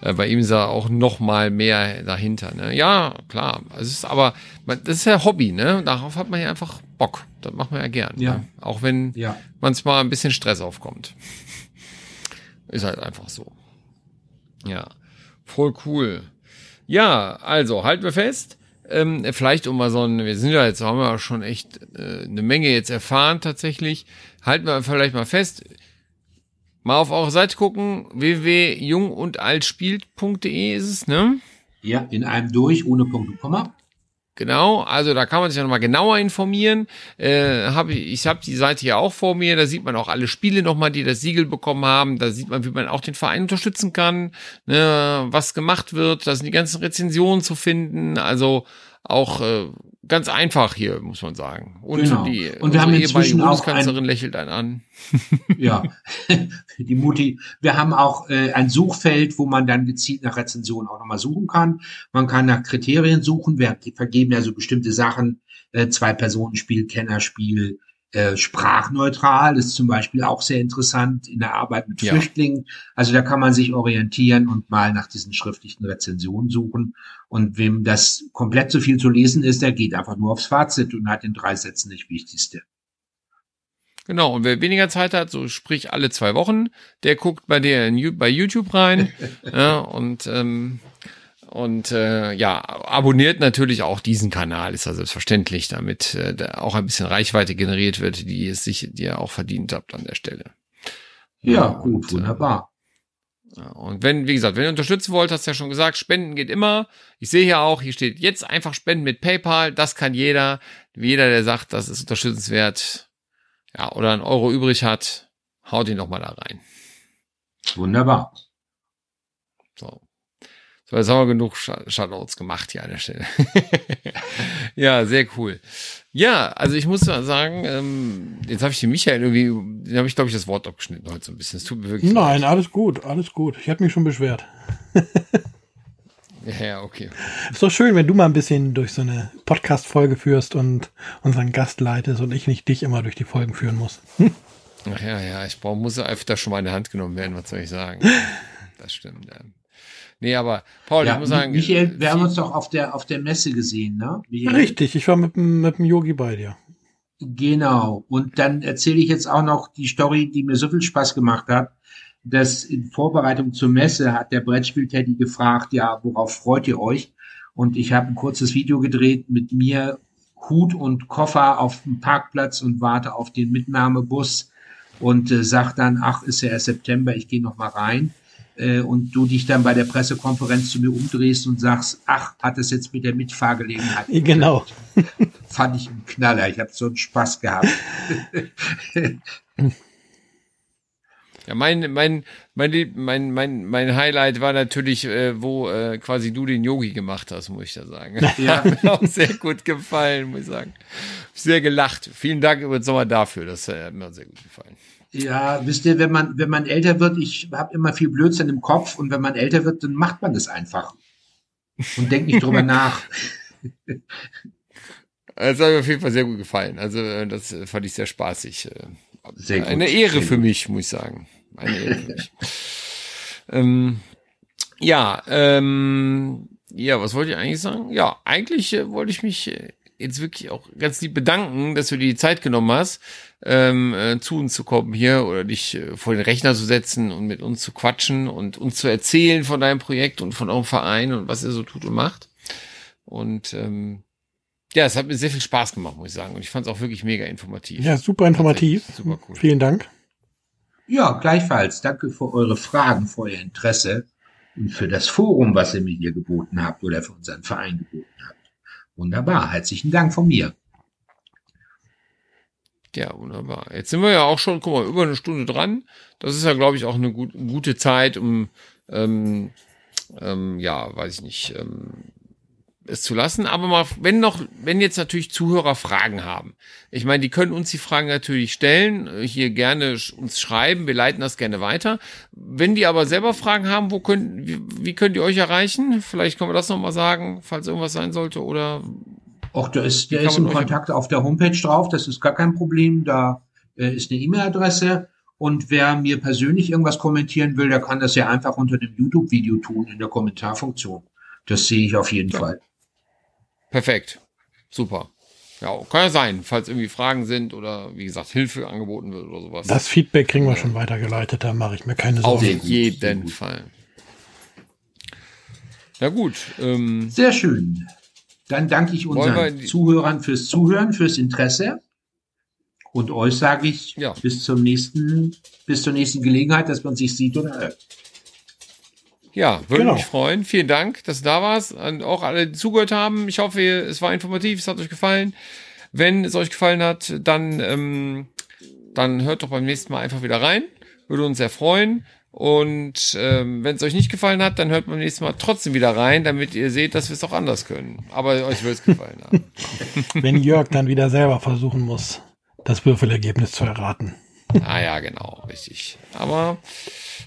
äh, bei ihm ist da auch noch mal mehr dahinter. Ne? Ja, klar. Es ist aber, das ist ja Hobby. Ne? Darauf hat man ja einfach Bock. Das macht man ja gern. Ja. Ne? Auch wenn ja. manchmal ein bisschen Stress aufkommt. ist halt einfach so. Ja, voll cool. Ja, also halten wir fest. Ähm, vielleicht um mal so ein, wir sind ja jetzt, haben wir schon echt äh, eine Menge jetzt erfahren tatsächlich. Halten wir vielleicht mal fest. Mal auf eure Seite gucken, www.jungundaltspielt.de ist es, ne? Ja, in einem durch, ohne Punkt und Komma. Genau, also da kann man sich ja nochmal genauer informieren. Äh, hab ich ich habe die Seite ja auch vor mir, da sieht man auch alle Spiele nochmal, die das Siegel bekommen haben. Da sieht man, wie man auch den Verein unterstützen kann, ne, was gemacht wird. Da sind die ganzen Rezensionen zu finden. Also auch äh, ganz einfach hier, muss man sagen. Und genau. die und wir haben inzwischen auch ein, lächelt einen an. ja, die Mutti. Wir haben auch äh, ein Suchfeld, wo man dann gezielt nach Rezensionen auch nochmal suchen kann. Man kann nach Kriterien suchen. Wir vergeben ja so bestimmte Sachen, äh, zwei Personen Spiel, Kennerspiel, Äh, sprachneutral ist zum Beispiel auch sehr interessant in der Arbeit mit ja. Flüchtlingen. Also da kann man sich orientieren und mal nach diesen schriftlichen Rezensionen suchen. Und wem das komplett zu viel zu lesen ist, der geht einfach nur aufs Fazit und hat in drei Sätzen das Wichtigste. Genau, und wer weniger Zeit hat, so sprich alle zwei Wochen, der guckt bei dir in, bei YouTube rein ja, und ähm, und äh, ja, abonniert natürlich auch diesen Kanal, ist ja selbstverständlich, damit äh, da auch ein bisschen Reichweite generiert wird, die es sich, die ihr auch verdient habt an der Stelle. Ja, ja gut, und, äh, wunderbar. Äh, und wenn, wie gesagt, wenn ihr unterstützen wollt, hast du ja schon gesagt, Spenden geht immer. Ich sehe hier auch, hier steht jetzt einfach Spenden mit PayPal. Das kann jeder. Jeder, der sagt, das ist unterstützenswert, ja, oder einen Euro übrig hat, haut ihn doch mal da rein. Wunderbar. So. Jetzt haben wir genug Shoutouts gemacht hier an der Stelle. ja, sehr cool. Ja, also ich muss sagen, ähm, jetzt habe ich den Michael irgendwie, den habe ich, glaube ich, das Wort abgeschnitten heute so ein bisschen. Es tut mir wirklich Nein, leid. alles gut, alles gut. Ich habe mich schon beschwert. ja, okay. Ist doch schön, wenn du mal ein bisschen durch so eine Podcast-Folge führst und unseren Gast leitest und ich nicht dich immer durch die Folgen führen muss. Ach ja, ja, ich brauche, muss öfter schon mal in der Hand genommen werden, was soll ich sagen? Das stimmt, ja. Nee, aber Paul, ja, ich muss sagen. Michael, wir haben uns doch auf der, auf der Messe gesehen, ne? Michael? Richtig, ich war mit, mit dem Yogi bei dir. Genau. Und dann erzähle ich jetzt auch noch die Story, die mir so viel Spaß gemacht hat, dass in Vorbereitung zur Messe hat der Brettspiel-Teddy gefragt, ja, worauf freut ihr euch? Und ich habe ein kurzes Video gedreht mit mir, Hut und Koffer auf dem Parkplatz und warte auf den Mitnahmebus und äh, sag dann, ach, ist ja erst September, ich gehe noch mal rein äh, und du dich dann bei der Pressekonferenz zu mir umdrehst und sagst, ach, hat es jetzt mit der Mitfahrgelegenheit. Genau. Fand ich einen Knaller. Ich habe so einen Spaß gehabt. Ja, mein, mein, mein, mein, mein, mein Highlight war natürlich, äh, wo äh, quasi du den Yogi gemacht hast, muss ich da sagen. Ja. Hat mir auch sehr gut gefallen, muss ich sagen. Sehr gelacht. Vielen Dank übrigens nochmal dafür. Das äh, hat mir sehr gut gefallen. Ja, wisst ihr, wenn man, wenn man älter wird, ich habe immer viel Blödsinn im Kopf und wenn man älter wird, dann macht man das einfach. Und denkt nicht drüber nach. Das hat mir auf jeden Fall sehr gut gefallen. Also, äh, das äh, fand ich sehr spaßig. Äh, sehr gut, Eine Ehre für mich, muss ich sagen. Eine Ehre für mich. ähm, ja, ähm, ja, was wollte ich eigentlich sagen? Ja, eigentlich äh, wollte ich mich jetzt wirklich auch ganz lieb bedanken, dass du dir die Zeit genommen hast ähm, äh, zu uns zu kommen hier oder dich äh, vor den Rechner zu setzen und mit uns zu quatschen und uns zu erzählen von deinem Projekt und von eurem Verein und was ihr so tut und macht. Und ähm, ja, es hat mir sehr viel Spaß gemacht, muss ich sagen. Und ich fand es auch wirklich mega informativ. Ja, super informativ. Super cool. Vielen Dank. Ja, gleichfalls. Danke für eure Fragen, für euer Interesse und für das Forum, was ihr mir hier geboten habt oder für unseren Verein geboten habt. Wunderbar. Herzlichen Dank von mir. Ja, wunderbar. Jetzt sind wir ja auch schon, guck mal, über eine Stunde dran. Das ist ja, glaube ich, auch eine gut, gute Zeit, um, ähm, ähm, ja, weiß ich nicht, ähm, es zu lassen. Aber mal, wenn noch, wenn jetzt natürlich Zuhörer Fragen haben. Ich meine, die können uns die Fragen natürlich stellen, hier gerne uns schreiben, wir leiten das gerne weiter. Wenn die aber selber Fragen haben, wo können, wie, wie könnt ihr euch erreichen? Vielleicht können wir das nochmal sagen, falls irgendwas sein sollte oder Ach, da ist, der ist im Kontakt auf der Homepage drauf, das ist gar kein Problem. Da äh, ist eine E-Mail-Adresse. Und wer mir persönlich irgendwas kommentieren will, der kann das ja einfach unter dem YouTube-Video tun in der Kommentarfunktion. Das sehe ich auf jeden ja. Fall. Perfekt. Super. Ja, kann ja sein, falls irgendwie Fragen sind oder wie gesagt Hilfe angeboten wird oder sowas. Das Feedback kriegen wir schon weitergeleitet, da mache ich mir keine Sorgen. Auf jeden Fall. Na gut. Ähm, Sehr schön. Dann danke ich unseren Zuhörern fürs Zuhören, fürs Interesse. Und euch sage ich ja. bis zum nächsten, bis zur nächsten Gelegenheit, dass man sich sieht oder hört. Ja, würde genau. mich freuen. Vielen Dank, dass du da warst und auch alle, die zugehört haben. Ich hoffe, es war informativ, es hat euch gefallen. Wenn es euch gefallen hat, dann, ähm, dann hört doch beim nächsten Mal einfach wieder rein. Würde uns sehr freuen. Und ähm, wenn es euch nicht gefallen hat, dann hört man nächstes Mal trotzdem wieder rein, damit ihr seht, dass wir es auch anders können. Aber euch wird es gefallen haben. wenn Jörg dann wieder selber versuchen muss, das Würfelergebnis zu erraten. Ah ja, genau, richtig. Aber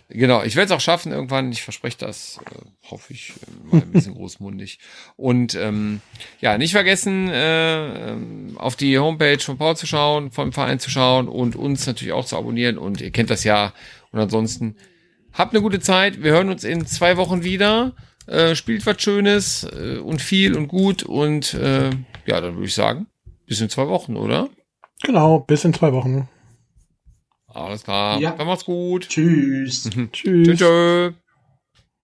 genau, ich werde es auch schaffen irgendwann. Ich verspreche das, äh, hoffe ich, äh, mal ein bisschen großmundig. Und ähm, ja, nicht vergessen, äh, ähm, auf die Homepage von Paul zu schauen, vom Verein zu schauen und uns natürlich auch zu abonnieren. Und ihr kennt das ja. Und ansonsten habt eine gute Zeit. Wir hören uns in zwei Wochen wieder. Äh, spielt was Schönes äh, und viel und gut. Und äh, ja, dann würde ich sagen, bis in zwei Wochen, oder? Genau, bis in zwei Wochen. Alles klar. Ja. Dann macht's gut. Tschüss. Tschüss. Tschüss. tschüss.